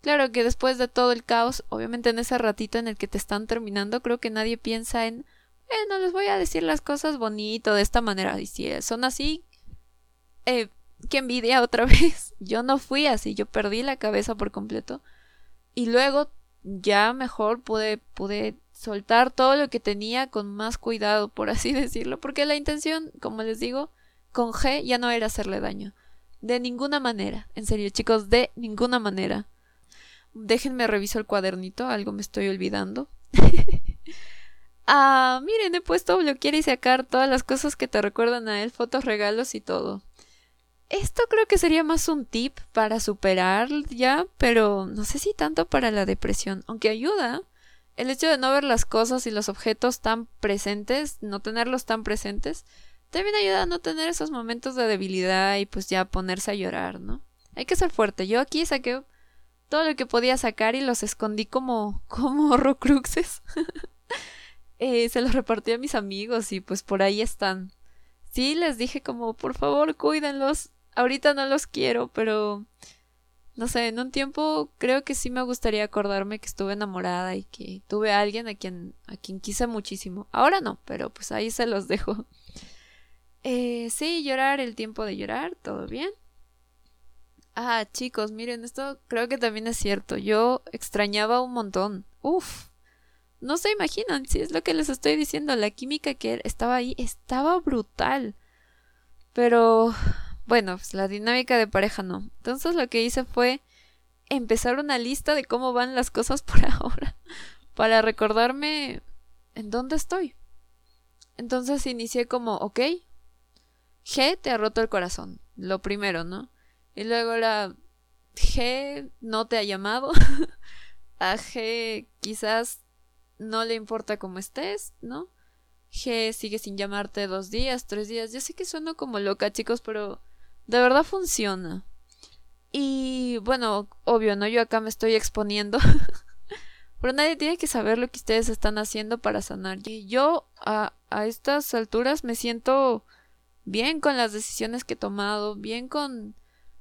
Claro que después de todo el caos, obviamente en ese ratito en el que te están terminando, creo que nadie piensa en, bueno, les voy a decir las cosas bonito de esta manera. Y si son así, eh, qué envidia otra (laughs) vez. Yo no fui así, yo perdí la cabeza por completo. Y luego ya mejor pude, pude soltar todo lo que tenía con más cuidado, por así (laughs) decirlo, porque la intención, como les digo, con G ya no era hacerle daño. De ninguna manera, en serio chicos, de ninguna manera. Déjenme reviso el cuadernito, algo me estoy olvidando. (laughs) ah, miren, he puesto bloquear y sacar todas las cosas que te recuerdan a él, fotos, regalos y todo. Esto creo que sería más un tip para superar ya, pero no sé si tanto para la depresión, aunque ayuda el hecho de no ver las cosas y los objetos tan presentes, no tenerlos tan presentes, también ayuda a no tener esos momentos de debilidad y pues ya ponerse a llorar, ¿no? Hay que ser fuerte. Yo aquí saqué todo lo que podía sacar y los escondí como (laughs) como horrocruxes. (laughs) eh, se los repartí a mis amigos y pues por ahí están. Sí, les dije como por favor cuídenlos. Ahorita no los quiero, pero no sé, en un tiempo creo que sí me gustaría acordarme que estuve enamorada y que tuve a alguien a quien, a quien quise muchísimo. Ahora no, pero pues ahí se los dejo. (laughs) Eh, sí, llorar, el tiempo de llorar, todo bien. Ah, chicos, miren, esto creo que también es cierto. Yo extrañaba un montón. Uf. No se imaginan, si es lo que les estoy diciendo, la química que estaba ahí estaba brutal. Pero bueno, pues la dinámica de pareja no. Entonces lo que hice fue empezar una lista de cómo van las cosas (laughs) por ahora para recordarme en dónde estoy. Entonces inicié como, ok, G te ha roto el corazón, lo primero, ¿no? Y luego la G no te ha llamado, (laughs) A G quizás no le importa cómo estés, ¿no? G sigue sin llamarte dos días, tres días. Ya sé que sueno como loca, chicos, pero de verdad funciona. Y bueno, obvio, ¿no? Yo acá me estoy exponiendo. (laughs) pero nadie tiene que saber lo que ustedes están haciendo para sanar. Y yo a, a estas alturas me siento bien con las decisiones que he tomado, bien con,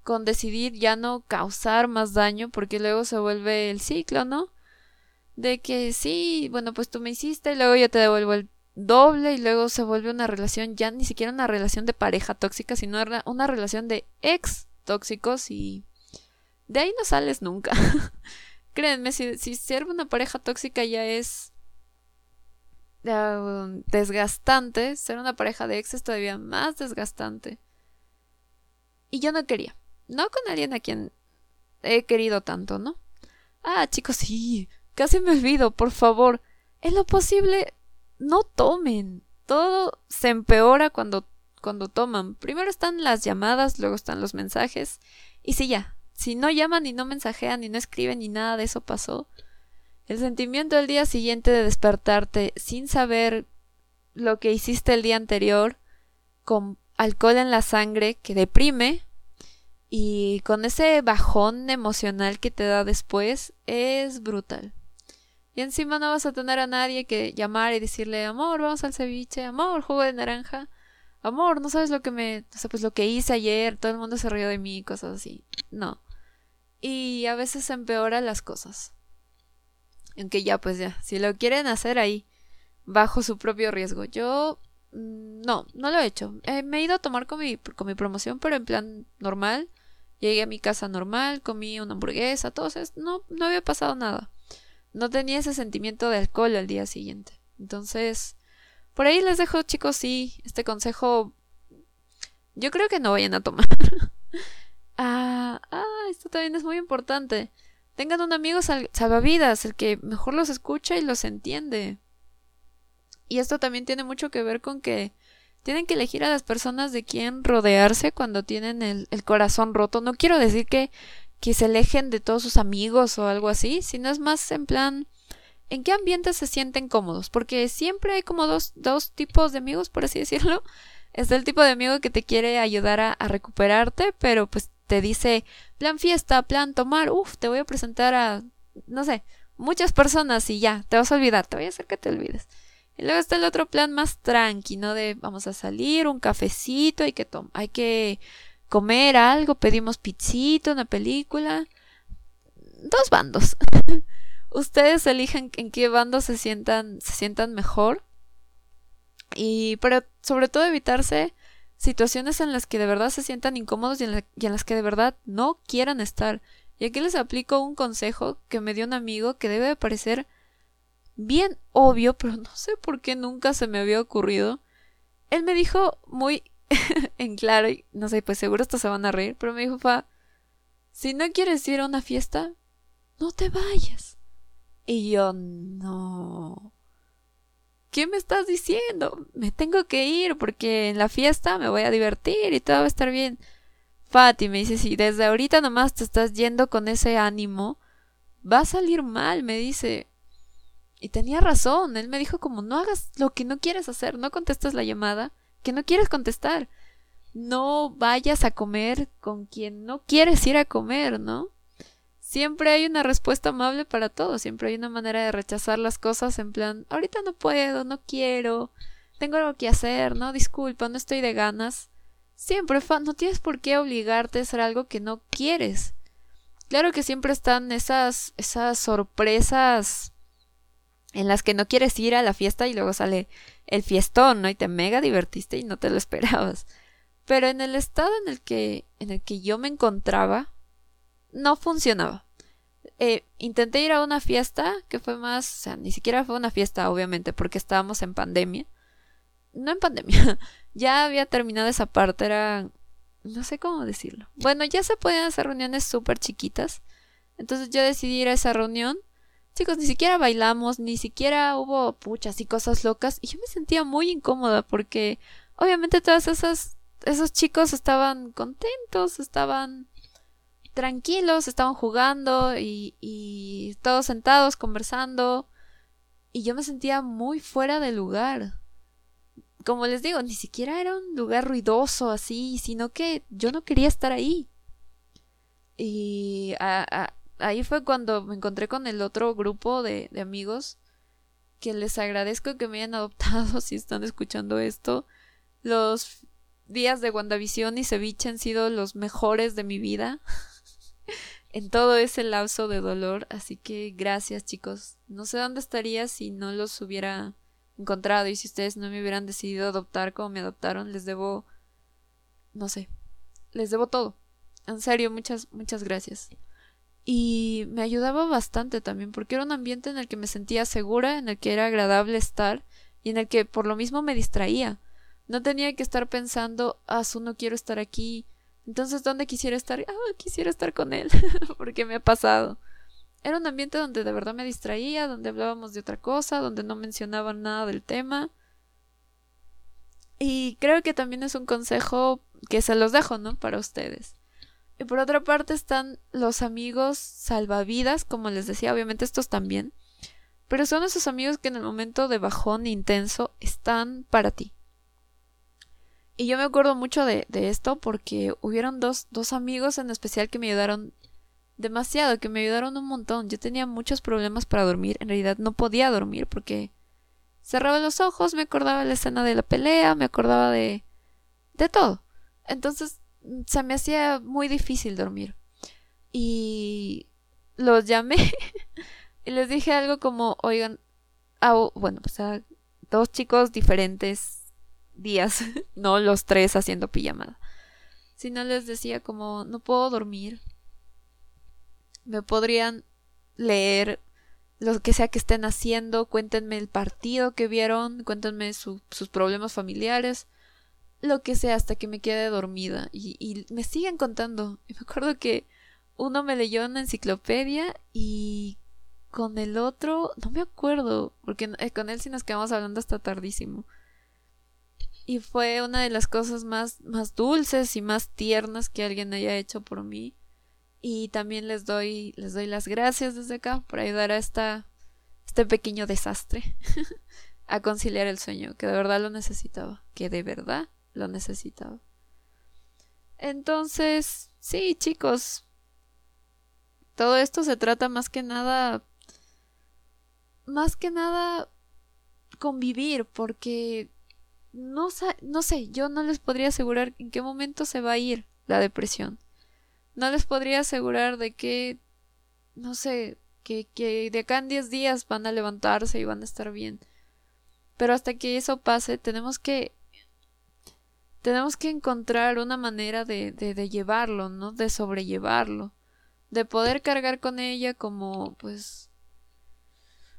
con decidir ya no causar más daño, porque luego se vuelve el ciclo, ¿no? De que sí, bueno, pues tú me hiciste, y luego yo te devuelvo el doble y luego se vuelve una relación ya ni siquiera una relación de pareja tóxica, sino una relación de ex tóxicos y de ahí no sales nunca. (laughs) Créanme, si, si ser una pareja tóxica ya es uh, desgastante, ser una pareja de ex es todavía más desgastante. Y yo no quería. No con alguien a quien he querido tanto, ¿no? Ah, chicos, sí. Casi me olvido, por favor. En lo posible, no tomen. Todo se empeora cuando, cuando toman. Primero están las llamadas, luego están los mensajes. Y si ya, si no llaman y no mensajean y no escriben ni nada de eso pasó, el sentimiento del día siguiente de despertarte sin saber lo que hiciste el día anterior, con alcohol en la sangre que deprime y con ese bajón emocional que te da después, es brutal. Y encima no vas a tener a nadie que llamar y decirle, amor, vamos al ceviche, amor, jugo de naranja, amor, no sabes lo que me, o sea, pues lo que hice ayer, todo el mundo se rió de mí, cosas así. No. Y a veces se empeoran las cosas. Aunque ya, pues ya, si lo quieren hacer ahí, bajo su propio riesgo. Yo mm, no, no lo he hecho. Eh, me he ido a tomar con mi, con mi promoción, pero en plan normal. Llegué a mi casa normal, comí una hamburguesa, todo eso. No, no había pasado nada no tenía ese sentimiento de alcohol al día siguiente. Entonces, por ahí les dejo, chicos, sí, este consejo. Yo creo que no vayan a tomar. (laughs) ah, ah, esto también es muy importante. Tengan un amigo salvavidas, el que mejor los escucha y los entiende. Y esto también tiene mucho que ver con que tienen que elegir a las personas de quien rodearse cuando tienen el, el corazón roto. No quiero decir que que se alejen de todos sus amigos o algo así, sino es más en plan en qué ambiente se sienten cómodos, porque siempre hay como dos, dos tipos de amigos, por así (laughs) decirlo. Es el tipo de amigo que te quiere ayudar a, a recuperarte, pero pues te dice plan fiesta, plan tomar, uff, te voy a presentar a, no sé, muchas personas y ya, te vas a olvidar, te voy a hacer que te olvides. Y luego está el otro plan más tranqui, ¿no? De vamos a salir, un cafecito, hay que, hay que comer algo, pedimos pizzito, una película. Dos bandos. (laughs) Ustedes eligen en qué bando se sientan, se sientan mejor. Y pero sobre todo evitarse situaciones en las que de verdad se sientan incómodos y en, y en las que de verdad no quieran estar. Y aquí les aplico un consejo que me dio un amigo que debe de parecer bien obvio, pero no sé por qué nunca se me había ocurrido. Él me dijo muy (laughs) en claro, y no sé, pues seguro estos se van a reír, pero me dijo, fa, si no quieres ir a una fiesta, no te vayas. Y yo, no. ¿Qué me estás diciendo? Me tengo que ir porque en la fiesta me voy a divertir y todo va a estar bien. Fati me dice, si desde ahorita nomás te estás yendo con ese ánimo, va a salir mal, me dice. Y tenía razón, él me dijo como no hagas lo que no quieres hacer, no contestas la llamada que no quieres contestar. No vayas a comer con quien no quieres ir a comer, ¿no? Siempre hay una respuesta amable para todo, siempre hay una manera de rechazar las cosas en plan, ahorita no puedo, no quiero, tengo algo que hacer, no, disculpa, no estoy de ganas. Siempre, no tienes por qué obligarte a hacer algo que no quieres. Claro que siempre están esas, esas sorpresas en las que no quieres ir a la fiesta y luego sale el fiestón, ¿no? Y te mega divertiste y no te lo (laughs) esperabas. Pero en el estado en el que, en el que yo me encontraba, no funcionaba. Eh, intenté ir a una fiesta que fue más, o sea, ni siquiera fue una fiesta, obviamente, porque estábamos en pandemia. No en pandemia, (laughs) ya había terminado esa parte, era, no sé cómo decirlo. Bueno, ya se podían hacer reuniones súper chiquitas. Entonces yo decidí ir a esa reunión Chicos, ni siquiera bailamos, ni siquiera hubo puchas y cosas locas. Y yo me sentía muy incómoda porque obviamente todas esas esos chicos estaban contentos, estaban tranquilos, estaban jugando y, y todos sentados conversando y yo me sentía muy fuera de lugar. Como les digo, ni siquiera era un lugar ruidoso así, sino que yo no quería estar ahí. Y ahí fue cuando me encontré con el otro grupo de, de amigos que les agradezco que me hayan adoptado (laughs) si están escuchando esto. Los días de WandaVision y Ceviche han sido los mejores de mi vida (laughs) en todo ese lapso de dolor, así que gracias chicos. No sé dónde estaría si no los hubiera encontrado y si ustedes no me hubieran decidido adoptar como me adoptaron, les debo no sé, les debo todo. En serio, muchas muchas gracias y me ayudaba bastante también porque era un ambiente en el que me sentía segura, en el que era agradable estar y en el que por lo mismo me distraía. No tenía que estar pensando, ah, su no quiero estar aquí. Entonces, ¿dónde quisiera estar? Ah, quisiera estar con él, (laughs) porque me ha pasado. Era un ambiente donde de verdad me distraía, donde hablábamos de otra cosa, donde no mencionaban nada del tema. Y creo que también es un consejo que se los dejo, ¿no? Para ustedes. Y por otra parte están los amigos salvavidas, como les decía, obviamente estos también. Pero son esos amigos que en el momento de bajón intenso están para ti. Y yo me acuerdo mucho de, esto porque hubieron dos, dos amigos en especial que me ayudaron demasiado, que me ayudaron un montón. Yo tenía muchos problemas para dormir, en realidad no podía dormir porque cerraba los ojos, me acordaba la escena de la pelea, me acordaba de de todo. Entonces se me hacía muy difícil dormir. Y los llamé (laughs) y les dije algo como, oigan, bueno, pues a dos chicos diferentes días, (laughs) no los tres haciendo pijamada. no les decía como, no puedo dormir. Me podrían leer lo que sea que estén haciendo, cuéntenme el partido que vieron, cuéntenme sus problemas familiares lo que sea hasta que me quede dormida. Y, me siguen contando. Y me acuerdo que uno me leyó una enciclopedia y con el otro, no me acuerdo, porque eh, con él sí nos quedamos hablando hasta tardísimo. Y fue una de las cosas más, más dulces y más tiernas que alguien haya hecho por mí. Y también les doy, les doy las gracias desde acá por ayudar a esta, este pequeño desastre (laughs) a conciliar el sueño, que de verdad lo necesitaba, que de verdad lo necesitaba. Entonces, sí, chicos, todo esto se trata más que nada, más que nada convivir, porque no, no sé, yo no les podría asegurar en qué momento se va a ir la depresión. No les podría asegurar de que, no sé, que, que de acá en 10 días van a levantarse y van a estar bien. Pero hasta que eso pase, tenemos que tenemos que encontrar una manera de, de, llevarlo, ¿no? De sobrellevarlo. De poder cargar con ella como, pues,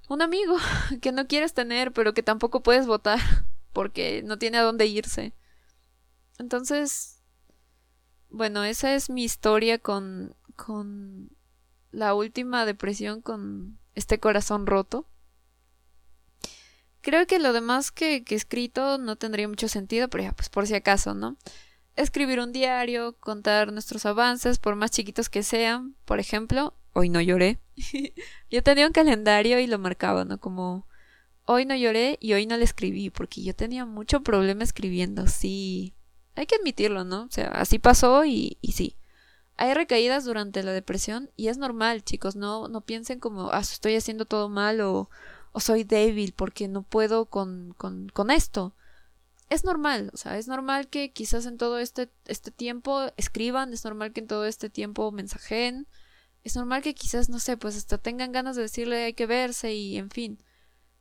un amigo (laughs) que no quieres tener, pero que tampoco puedes votar porque no tiene a dónde irse. Entonces, bueno, esa es mi historia con, con la última depresión, con este corazón roto. Creo que lo demás que, que he escrito no tendría mucho sentido, pero ya, pues por si acaso, ¿no? Escribir un diario, contar nuestros avances, por más chiquitos que sean. Por ejemplo, hoy no lloré. (laughs) yo tenía un calendario y lo marcaba, ¿no? Como hoy no lloré y hoy no le escribí, porque yo tenía mucho problema escribiendo, sí. Hay que admitirlo, ¿no? O sea, así pasó y, y sí. Hay recaídas durante la depresión y es normal, chicos, no, no piensen como, ah, estoy haciendo todo mal o, o soy débil porque no puedo con, con, con esto. Es normal, o sea, es normal que quizás en todo este, este tiempo escriban, es normal que en todo este tiempo mensajen, es normal que quizás, no sé, pues hasta tengan ganas de decirle hay que verse y en fin,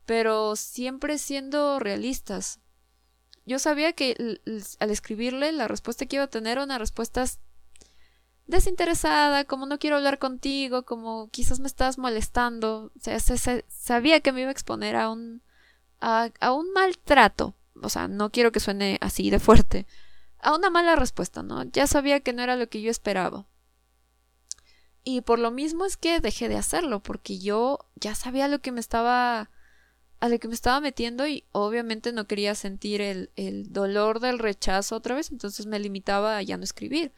pero siempre siendo realistas. Yo sabía que al escribirle la respuesta que iba a tener una respuesta desinteresada, como no quiero hablar contigo, como quizás me estás molestando. O sea, se, sabía que me iba a exponer a un, a, a, un maltrato. O sea, no quiero que suene así de fuerte. A una mala respuesta, ¿no? Ya sabía que no era lo que yo esperaba. Y por lo mismo es que dejé de hacerlo, porque yo ya sabía lo que me estaba a lo que me estaba metiendo y obviamente no quería sentir el, el dolor del rechazo otra vez, entonces me limitaba a ya no escribir.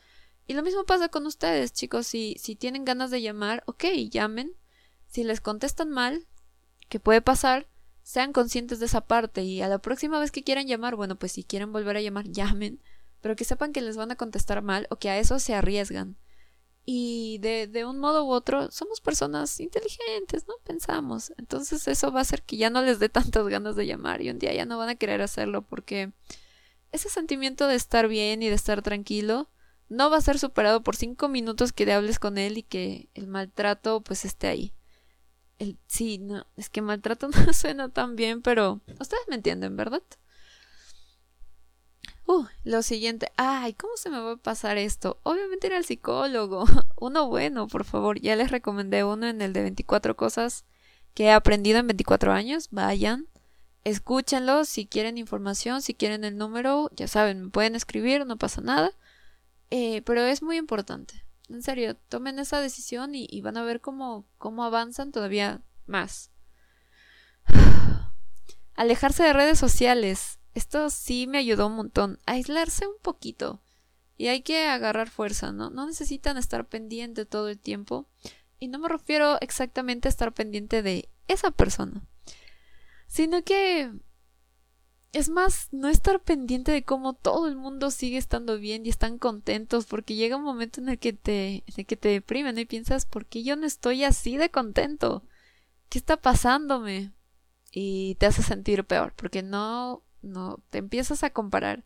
Y lo mismo pasa con ustedes, chicos. Si, si tienen ganas de llamar, ok, llamen. Si les contestan mal, que puede pasar, sean conscientes de esa parte. Y a la próxima vez que quieran llamar, bueno, pues si quieren volver a llamar, (laughs) llamen. Pero que sepan que les van a contestar mal o que a eso se arriesgan. Y de, de un modo u otro, somos personas inteligentes, ¿no? Pensamos. Entonces eso va a hacer que ya no les dé tantas ganas de llamar y un día ya no van a querer hacerlo porque ese sentimiento de estar bien y de estar tranquilo no va a ser superado por cinco minutos que te hables con él y que el maltrato pues esté ahí. El, sí, no, es que maltrato (laughs) no suena tan bien, pero ustedes me entienden, ¿verdad? Uh, lo siguiente, ay, ¿cómo se me va a pasar esto? Obviamente ir al psicólogo, (laughs) uno bueno, por favor, ya les recomendé uno en el de 24 cosas que he aprendido en 24 años, vayan, escúchenlo, si quieren información, si quieren el número, ya saben, me pueden escribir, no pasa nada. Eh, pero es muy importante. En serio, tomen esa decisión y, van a ver cómo, cómo avanzan todavía más. (sighs) Alejarse de redes sociales. Esto sí me ayudó un montón. Aislarse un poquito. Y hay que agarrar fuerza, ¿no? No necesitan estar pendiente todo el tiempo. Y no me refiero exactamente a estar pendiente de esa persona. Sino que es más, no estar pendiente de cómo todo el mundo sigue estando bien y están contentos, porque llega un momento en el que te, que te deprimen y piensas, ¿por qué yo no estoy así de contento? ¿Qué está pasándome? Y te hace sentir peor, porque no, no, te empiezas a comparar.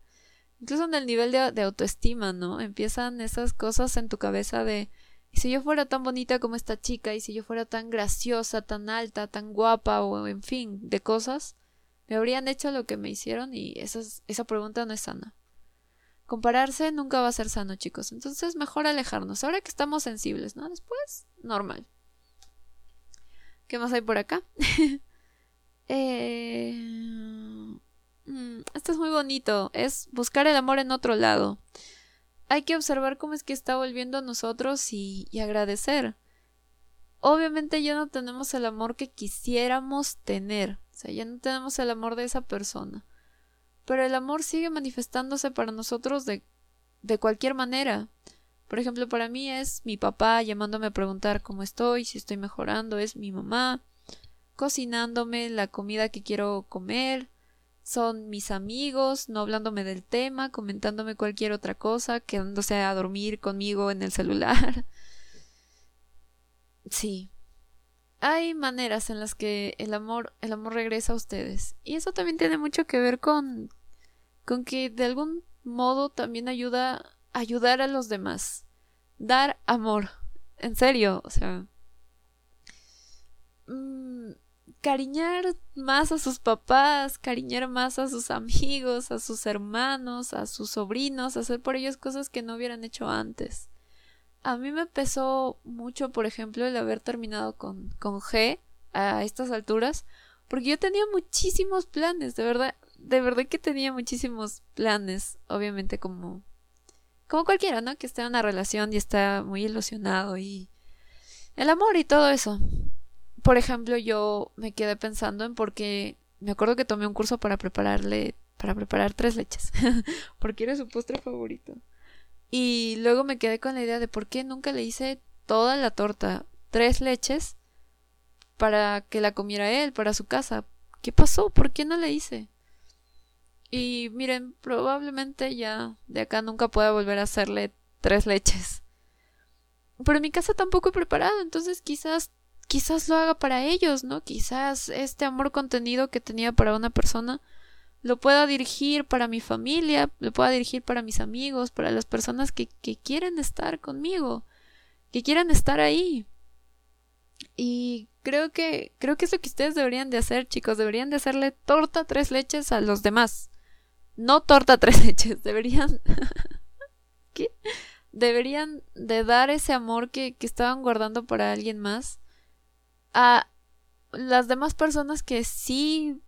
Incluso en el nivel de, autoestima, ¿no? Empiezan esas cosas en tu cabeza de, y si yo fuera tan bonita como esta chica, y si yo fuera tan graciosa, tan alta, tan guapa, o en fin, de cosas, me habrían hecho lo que me hicieron y esa, esa pregunta no es sana. Compararse nunca va a ser sano, chicos. Entonces, mejor alejarnos. Ahora que estamos sensibles, ¿no? Después, normal. ¿Qué más hay por acá? (laughs) eh... Mm, esto es muy bonito. Es buscar el amor en otro lado. Hay que observar cómo es que está volviendo a nosotros y, y agradecer. Obviamente ya no tenemos el amor que quisiéramos tener. O sea, ya no tenemos el amor de esa persona. Pero el amor sigue manifestándose para nosotros de, de cualquier manera. Por ejemplo, para mí es mi papá llamándome a preguntar cómo estoy, si estoy mejorando, es mi mamá cocinándome la comida que quiero comer, son mis amigos, no hablándome del tema, comentándome cualquier otra cosa, quedándose a dormir conmigo en el celular. Sí, hay maneras en las que el amor, el amor regresa a ustedes. Y eso también tiene mucho que ver con, con que de algún modo también ayuda a ayudar a los demás. Dar amor. En serio, o sea. Mm, cariñar más a sus papás, cariñar más a sus amigos, a sus hermanos, a sus sobrinos, hacer por ellos cosas que no hubieran hecho antes a mí me pesó mucho, por ejemplo, el haber terminado con, con G a estas alturas, porque yo tenía muchísimos planes, de verdad, de verdad que tenía muchísimos planes, obviamente como como cualquiera, ¿no? Que está en una relación y está muy ilusionado y el amor y todo eso. Por ejemplo, yo me quedé pensando en por qué me acuerdo que tomé un curso para prepararle para preparar tres leches, (laughs) porque era su postre favorito. Y luego me quedé con la idea de por qué nunca le hice toda la torta, tres leches, para que la comiera él, para su casa. ¿Qué pasó? ¿Por qué no le hice? Y miren, probablemente ya de acá nunca pueda volver a hacerle tres leches. Pero en mi casa tampoco he preparado, entonces quizás quizás lo haga para ellos, ¿no? Quizás este amor contenido que tenía para una persona lo pueda dirigir para mi familia, lo pueda dirigir para mis amigos, para las personas que, que quieren estar conmigo, que quieran estar ahí. Y creo que, creo que es lo que ustedes deberían de hacer, chicos, deberían de hacerle torta tres leches a los demás. No torta (laughs) tres leches, deberían... (laughs) ¿Qué? Deberían de dar ese amor que, que estaban guardando para alguien más a las demás personas que sí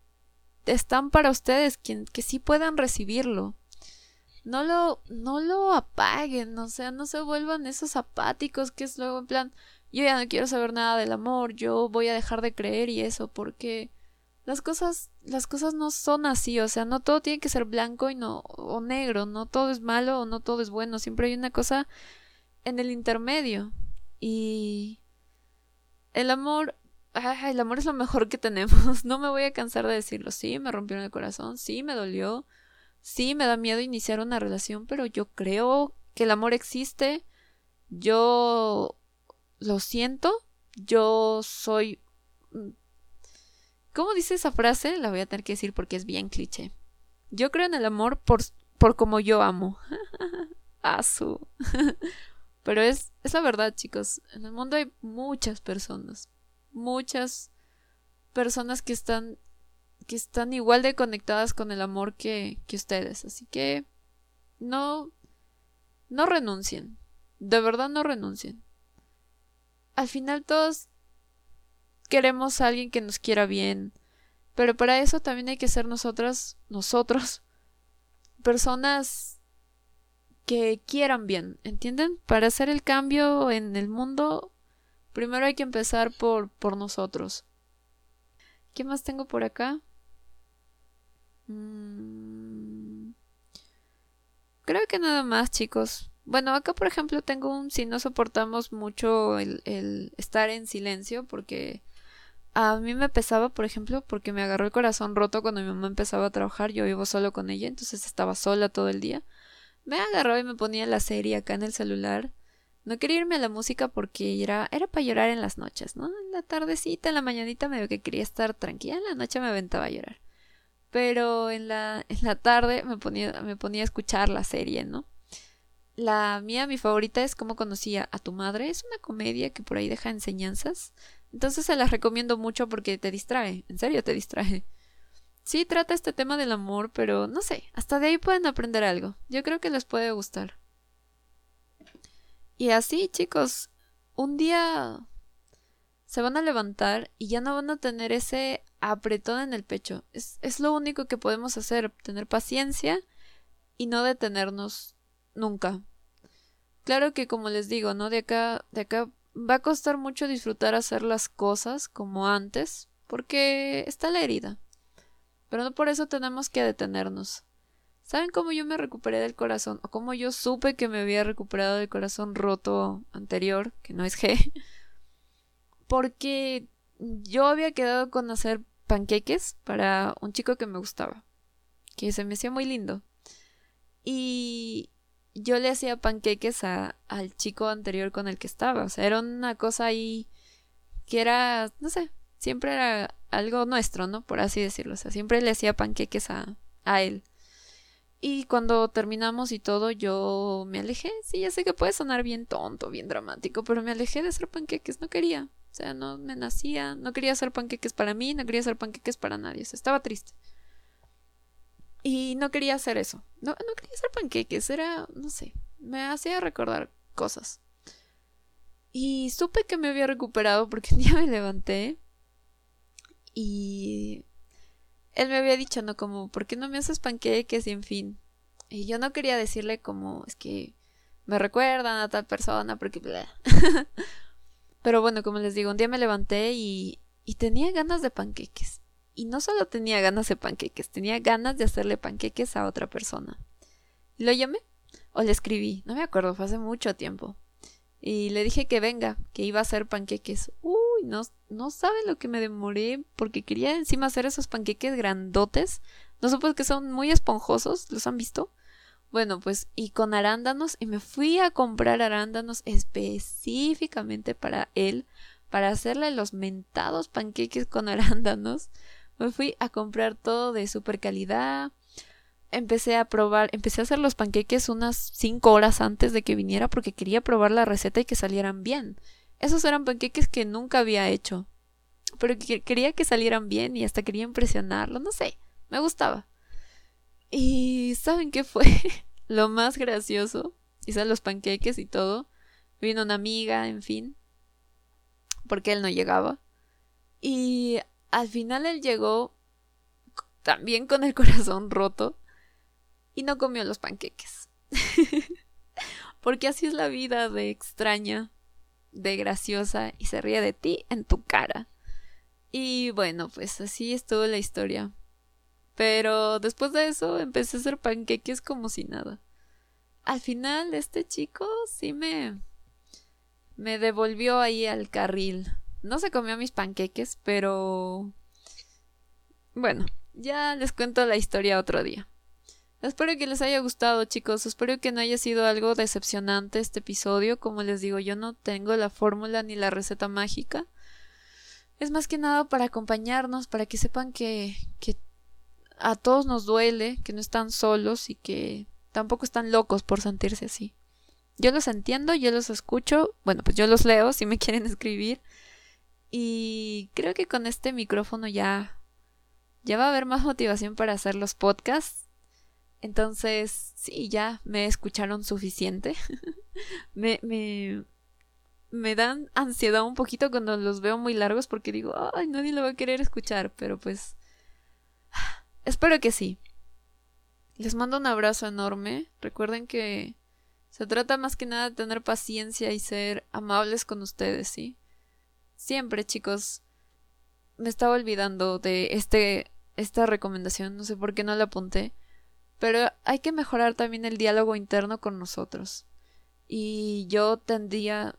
están para ustedes, que, que sí puedan recibirlo. No lo, no lo apaguen, o sea, no se vuelvan esos apáticos que es luego en plan, yo ya no quiero saber nada del amor, yo voy a dejar de creer y eso, porque las cosas, las cosas no son así, o sea, no todo tiene que ser blanco y no, o negro, no todo es malo o no todo es bueno, siempre hay una cosa en el intermedio. Y el amor, el amor es lo mejor que tenemos. (laughs) No me voy a cansar de decirlo. Sí, me rompieron el corazón, sí, me dolió, sí, me da miedo iniciar una relación, pero yo creo que el amor existe. Yo lo siento. Yo soy... Mm, ¿Cómo dice esa frase? La voy a tener que decir porque es bien cliché. Yo creo en el amor por, por como yo amo. (laughs) Asu. (laughs) Pero es, es la verdad, chicos. En el mundo hay muchas personas. Muchas personas que están. que están igual de conectadas con el amor que, que ustedes. Así que. No. No renuncien. De verdad no renuncien. Al final todos queremos a alguien que nos quiera bien. Pero para eso también hay que ser nosotras, nosotros, personas que quieran bien, ¿entienden? Para hacer el cambio en el mundo, primero hay que empezar por, por nosotros. ¿Qué más tengo por acá? Mm, creo que nada más, chicos. Bueno, acá por ejemplo tengo un si no soportamos mucho el, el estar en silencio porque a mí me pesaba, por ejemplo, porque me agarró el corazón roto cuando mi mamá empezaba a trabajar, yo vivo solo con ella, entonces estaba sola todo el día me agarró y me ponía la serie acá en el celular. No quería irme a la música porque era, era para llorar en las noches, ¿no? En la tardecita, en la mañanita medio que quería estar tranquila, en la noche me aventaba a llorar. Pero en la, en la tarde me ponía, me ponía a escuchar la serie, ¿no? La mía, mi favorita es Cómo conocía a tu madre. Es una comedia que por ahí deja enseñanzas. Entonces se las recomiendo mucho porque te distrae. En serio, te distrae. Sí trata este tema del amor, pero no sé, hasta de ahí pueden aprender algo. Yo creo que les puede gustar. Y así, chicos, un día se van a levantar y ya no van a tener ese apretón en el pecho. Es, es lo único que podemos hacer, tener paciencia y no detenernos nunca. Claro que como les digo, ¿no? De acá, de acá va a costar mucho disfrutar hacer las cosas como antes, porque está la herida. Pero no por eso tenemos que detenernos. ¿Saben cómo yo me recuperé del corazón? O cómo yo supe que me había recuperado del corazón roto anterior, que no es G. (laughs) Porque yo había quedado con hacer panqueques para un chico que me gustaba. Que se me hacía muy lindo. Y yo le hacía panqueques a, al chico anterior con el que estaba. O sea, era una cosa ahí que era, no sé, siempre era algo nuestro, ¿no? Por así decirlo. O sea, siempre le hacía panqueques a, a él. Y cuando terminamos y todo, yo me alejé. Sí, ya sé que puede sonar bien tonto, bien dramático, pero me alejé de hacer panqueques. No quería. O sea, no me nacía. No quería hacer panqueques para mí, no quería hacer panqueques para nadie. O sea, estaba triste. Y no quería hacer eso. No, no quería hacer panqueques. Era, no sé, me hacía recordar cosas. Y supe que me había recuperado porque un día me levanté y él me había dicho, ¿no? Como, ¿por qué no me haces panqueques? Y en fin. Y yo no quería decirle como, es que me recuerdan a tal persona porque... (laughs) Pero bueno, como les digo, un día me levanté y, y tenía ganas de panqueques. Y no solo tenía ganas de panqueques, tenía ganas de hacerle panqueques a otra persona. Lo llamé o le escribí, no me acuerdo, fue hace mucho tiempo. Y le dije que venga, que iba a hacer panqueques. Uy, no, no saben lo que me demoré porque quería encima hacer esos panqueques grandotes. No sé que son muy esponjosos, ¿los han visto? Bueno, pues y con arándanos y me fui a comprar arándanos específicamente para él, para hacerle los mentados panqueques con (laughs) arándanos. Me fui a comprar todo de super calidad, empecé a probar, empecé a hacer los panqueques unas 5 horas antes de que viniera porque quería probar la receta y que salieran bien. Esos eran panqueques que nunca había hecho, pero quería que salieran bien y hasta quería impresionarlo, no sé, me gustaba. Y ¿saben qué fue? (laughs) Lo más gracioso, hice los panqueques y todo. Vino una amiga, en fin, porque él no llegaba. Y al final él llegó también con el corazón roto y no comió los panqueques. (laughs) Porque así es la vida de extraña, de graciosa y se ríe de ti en tu cara. Y bueno, pues así estuvo la historia. Pero después de eso empecé a hacer panqueques como si nada. Al final este chico sí me me devolvió ahí al carril. No se comió mis panqueques, pero... Bueno, ya les cuento la historia otro día. Espero que les haya gustado, chicos. Espero que no haya sido algo decepcionante este episodio. Como les digo, yo no tengo la fórmula ni la receta mágica. Es más que nada para acompañarnos, para que sepan que, que a todos nos duele, que no están solos y que tampoco están locos por sentirse así. Yo los entiendo, yo los escucho, bueno, pues yo los leo si me (laughs) quieren escribir. Y creo que con este micrófono ya ya va a haber más motivación para hacer los podcasts. Entonces, sí, ya me escucharon suficiente. (laughs) me, me, me dan ansiedad un poquito cuando los veo muy largos porque digo, ay, nadie lo va a querer escuchar, pero pues (sighs) espero que sí. Les mando un abrazo enorme. Recuerden que se trata más que nada de tener paciencia y ser amables con ustedes, ¿sí? Siempre, chicos. Me estaba olvidando de este esta recomendación, no sé por qué no la apunté, pero hay que mejorar también el diálogo interno con nosotros. Y yo tendía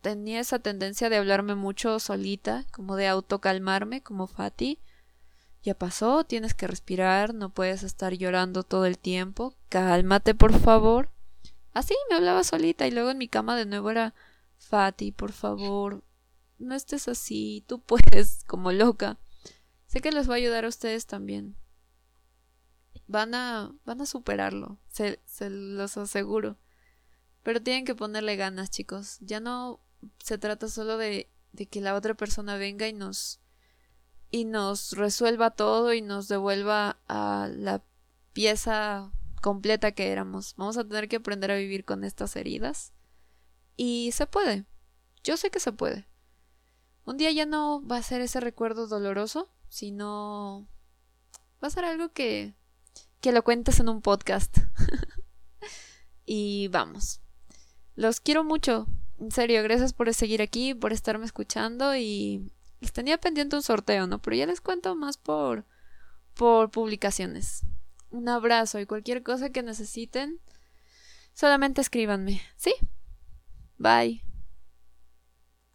tenía esa tendencia de hablarme mucho solita, como de autocalmarme, como Fati. Ya pasó, tienes que respirar, no puedes estar llorando todo el tiempo. Cálmate, por favor. Así me hablaba solita y luego en mi cama de nuevo era Fati, por favor, no estés así, tú puedes, (laughs) como loca. Sé que les va a ayudar a ustedes también. Van a, van a superarlo, se, se los aseguro. Pero tienen que ponerle ganas, chicos. Ya no se trata solo de, de que la otra persona venga y nos y nos resuelva todo y nos devuelva a la pieza completa que éramos. Vamos a tener que aprender a vivir con estas heridas. Y se puede. Yo sé que se puede. Un día ya no va a ser ese recuerdo doloroso, sino va a ser algo que que lo cuentes en un podcast. (laughs) y vamos. Los quiero mucho. En serio, gracias por seguir aquí, por estarme escuchando y les tenía pendiente un sorteo, ¿no? Pero ya les cuento más por por publicaciones un abrazo y cualquier cosa que necesiten, solamente escríbanme. ¿Sí? Bye.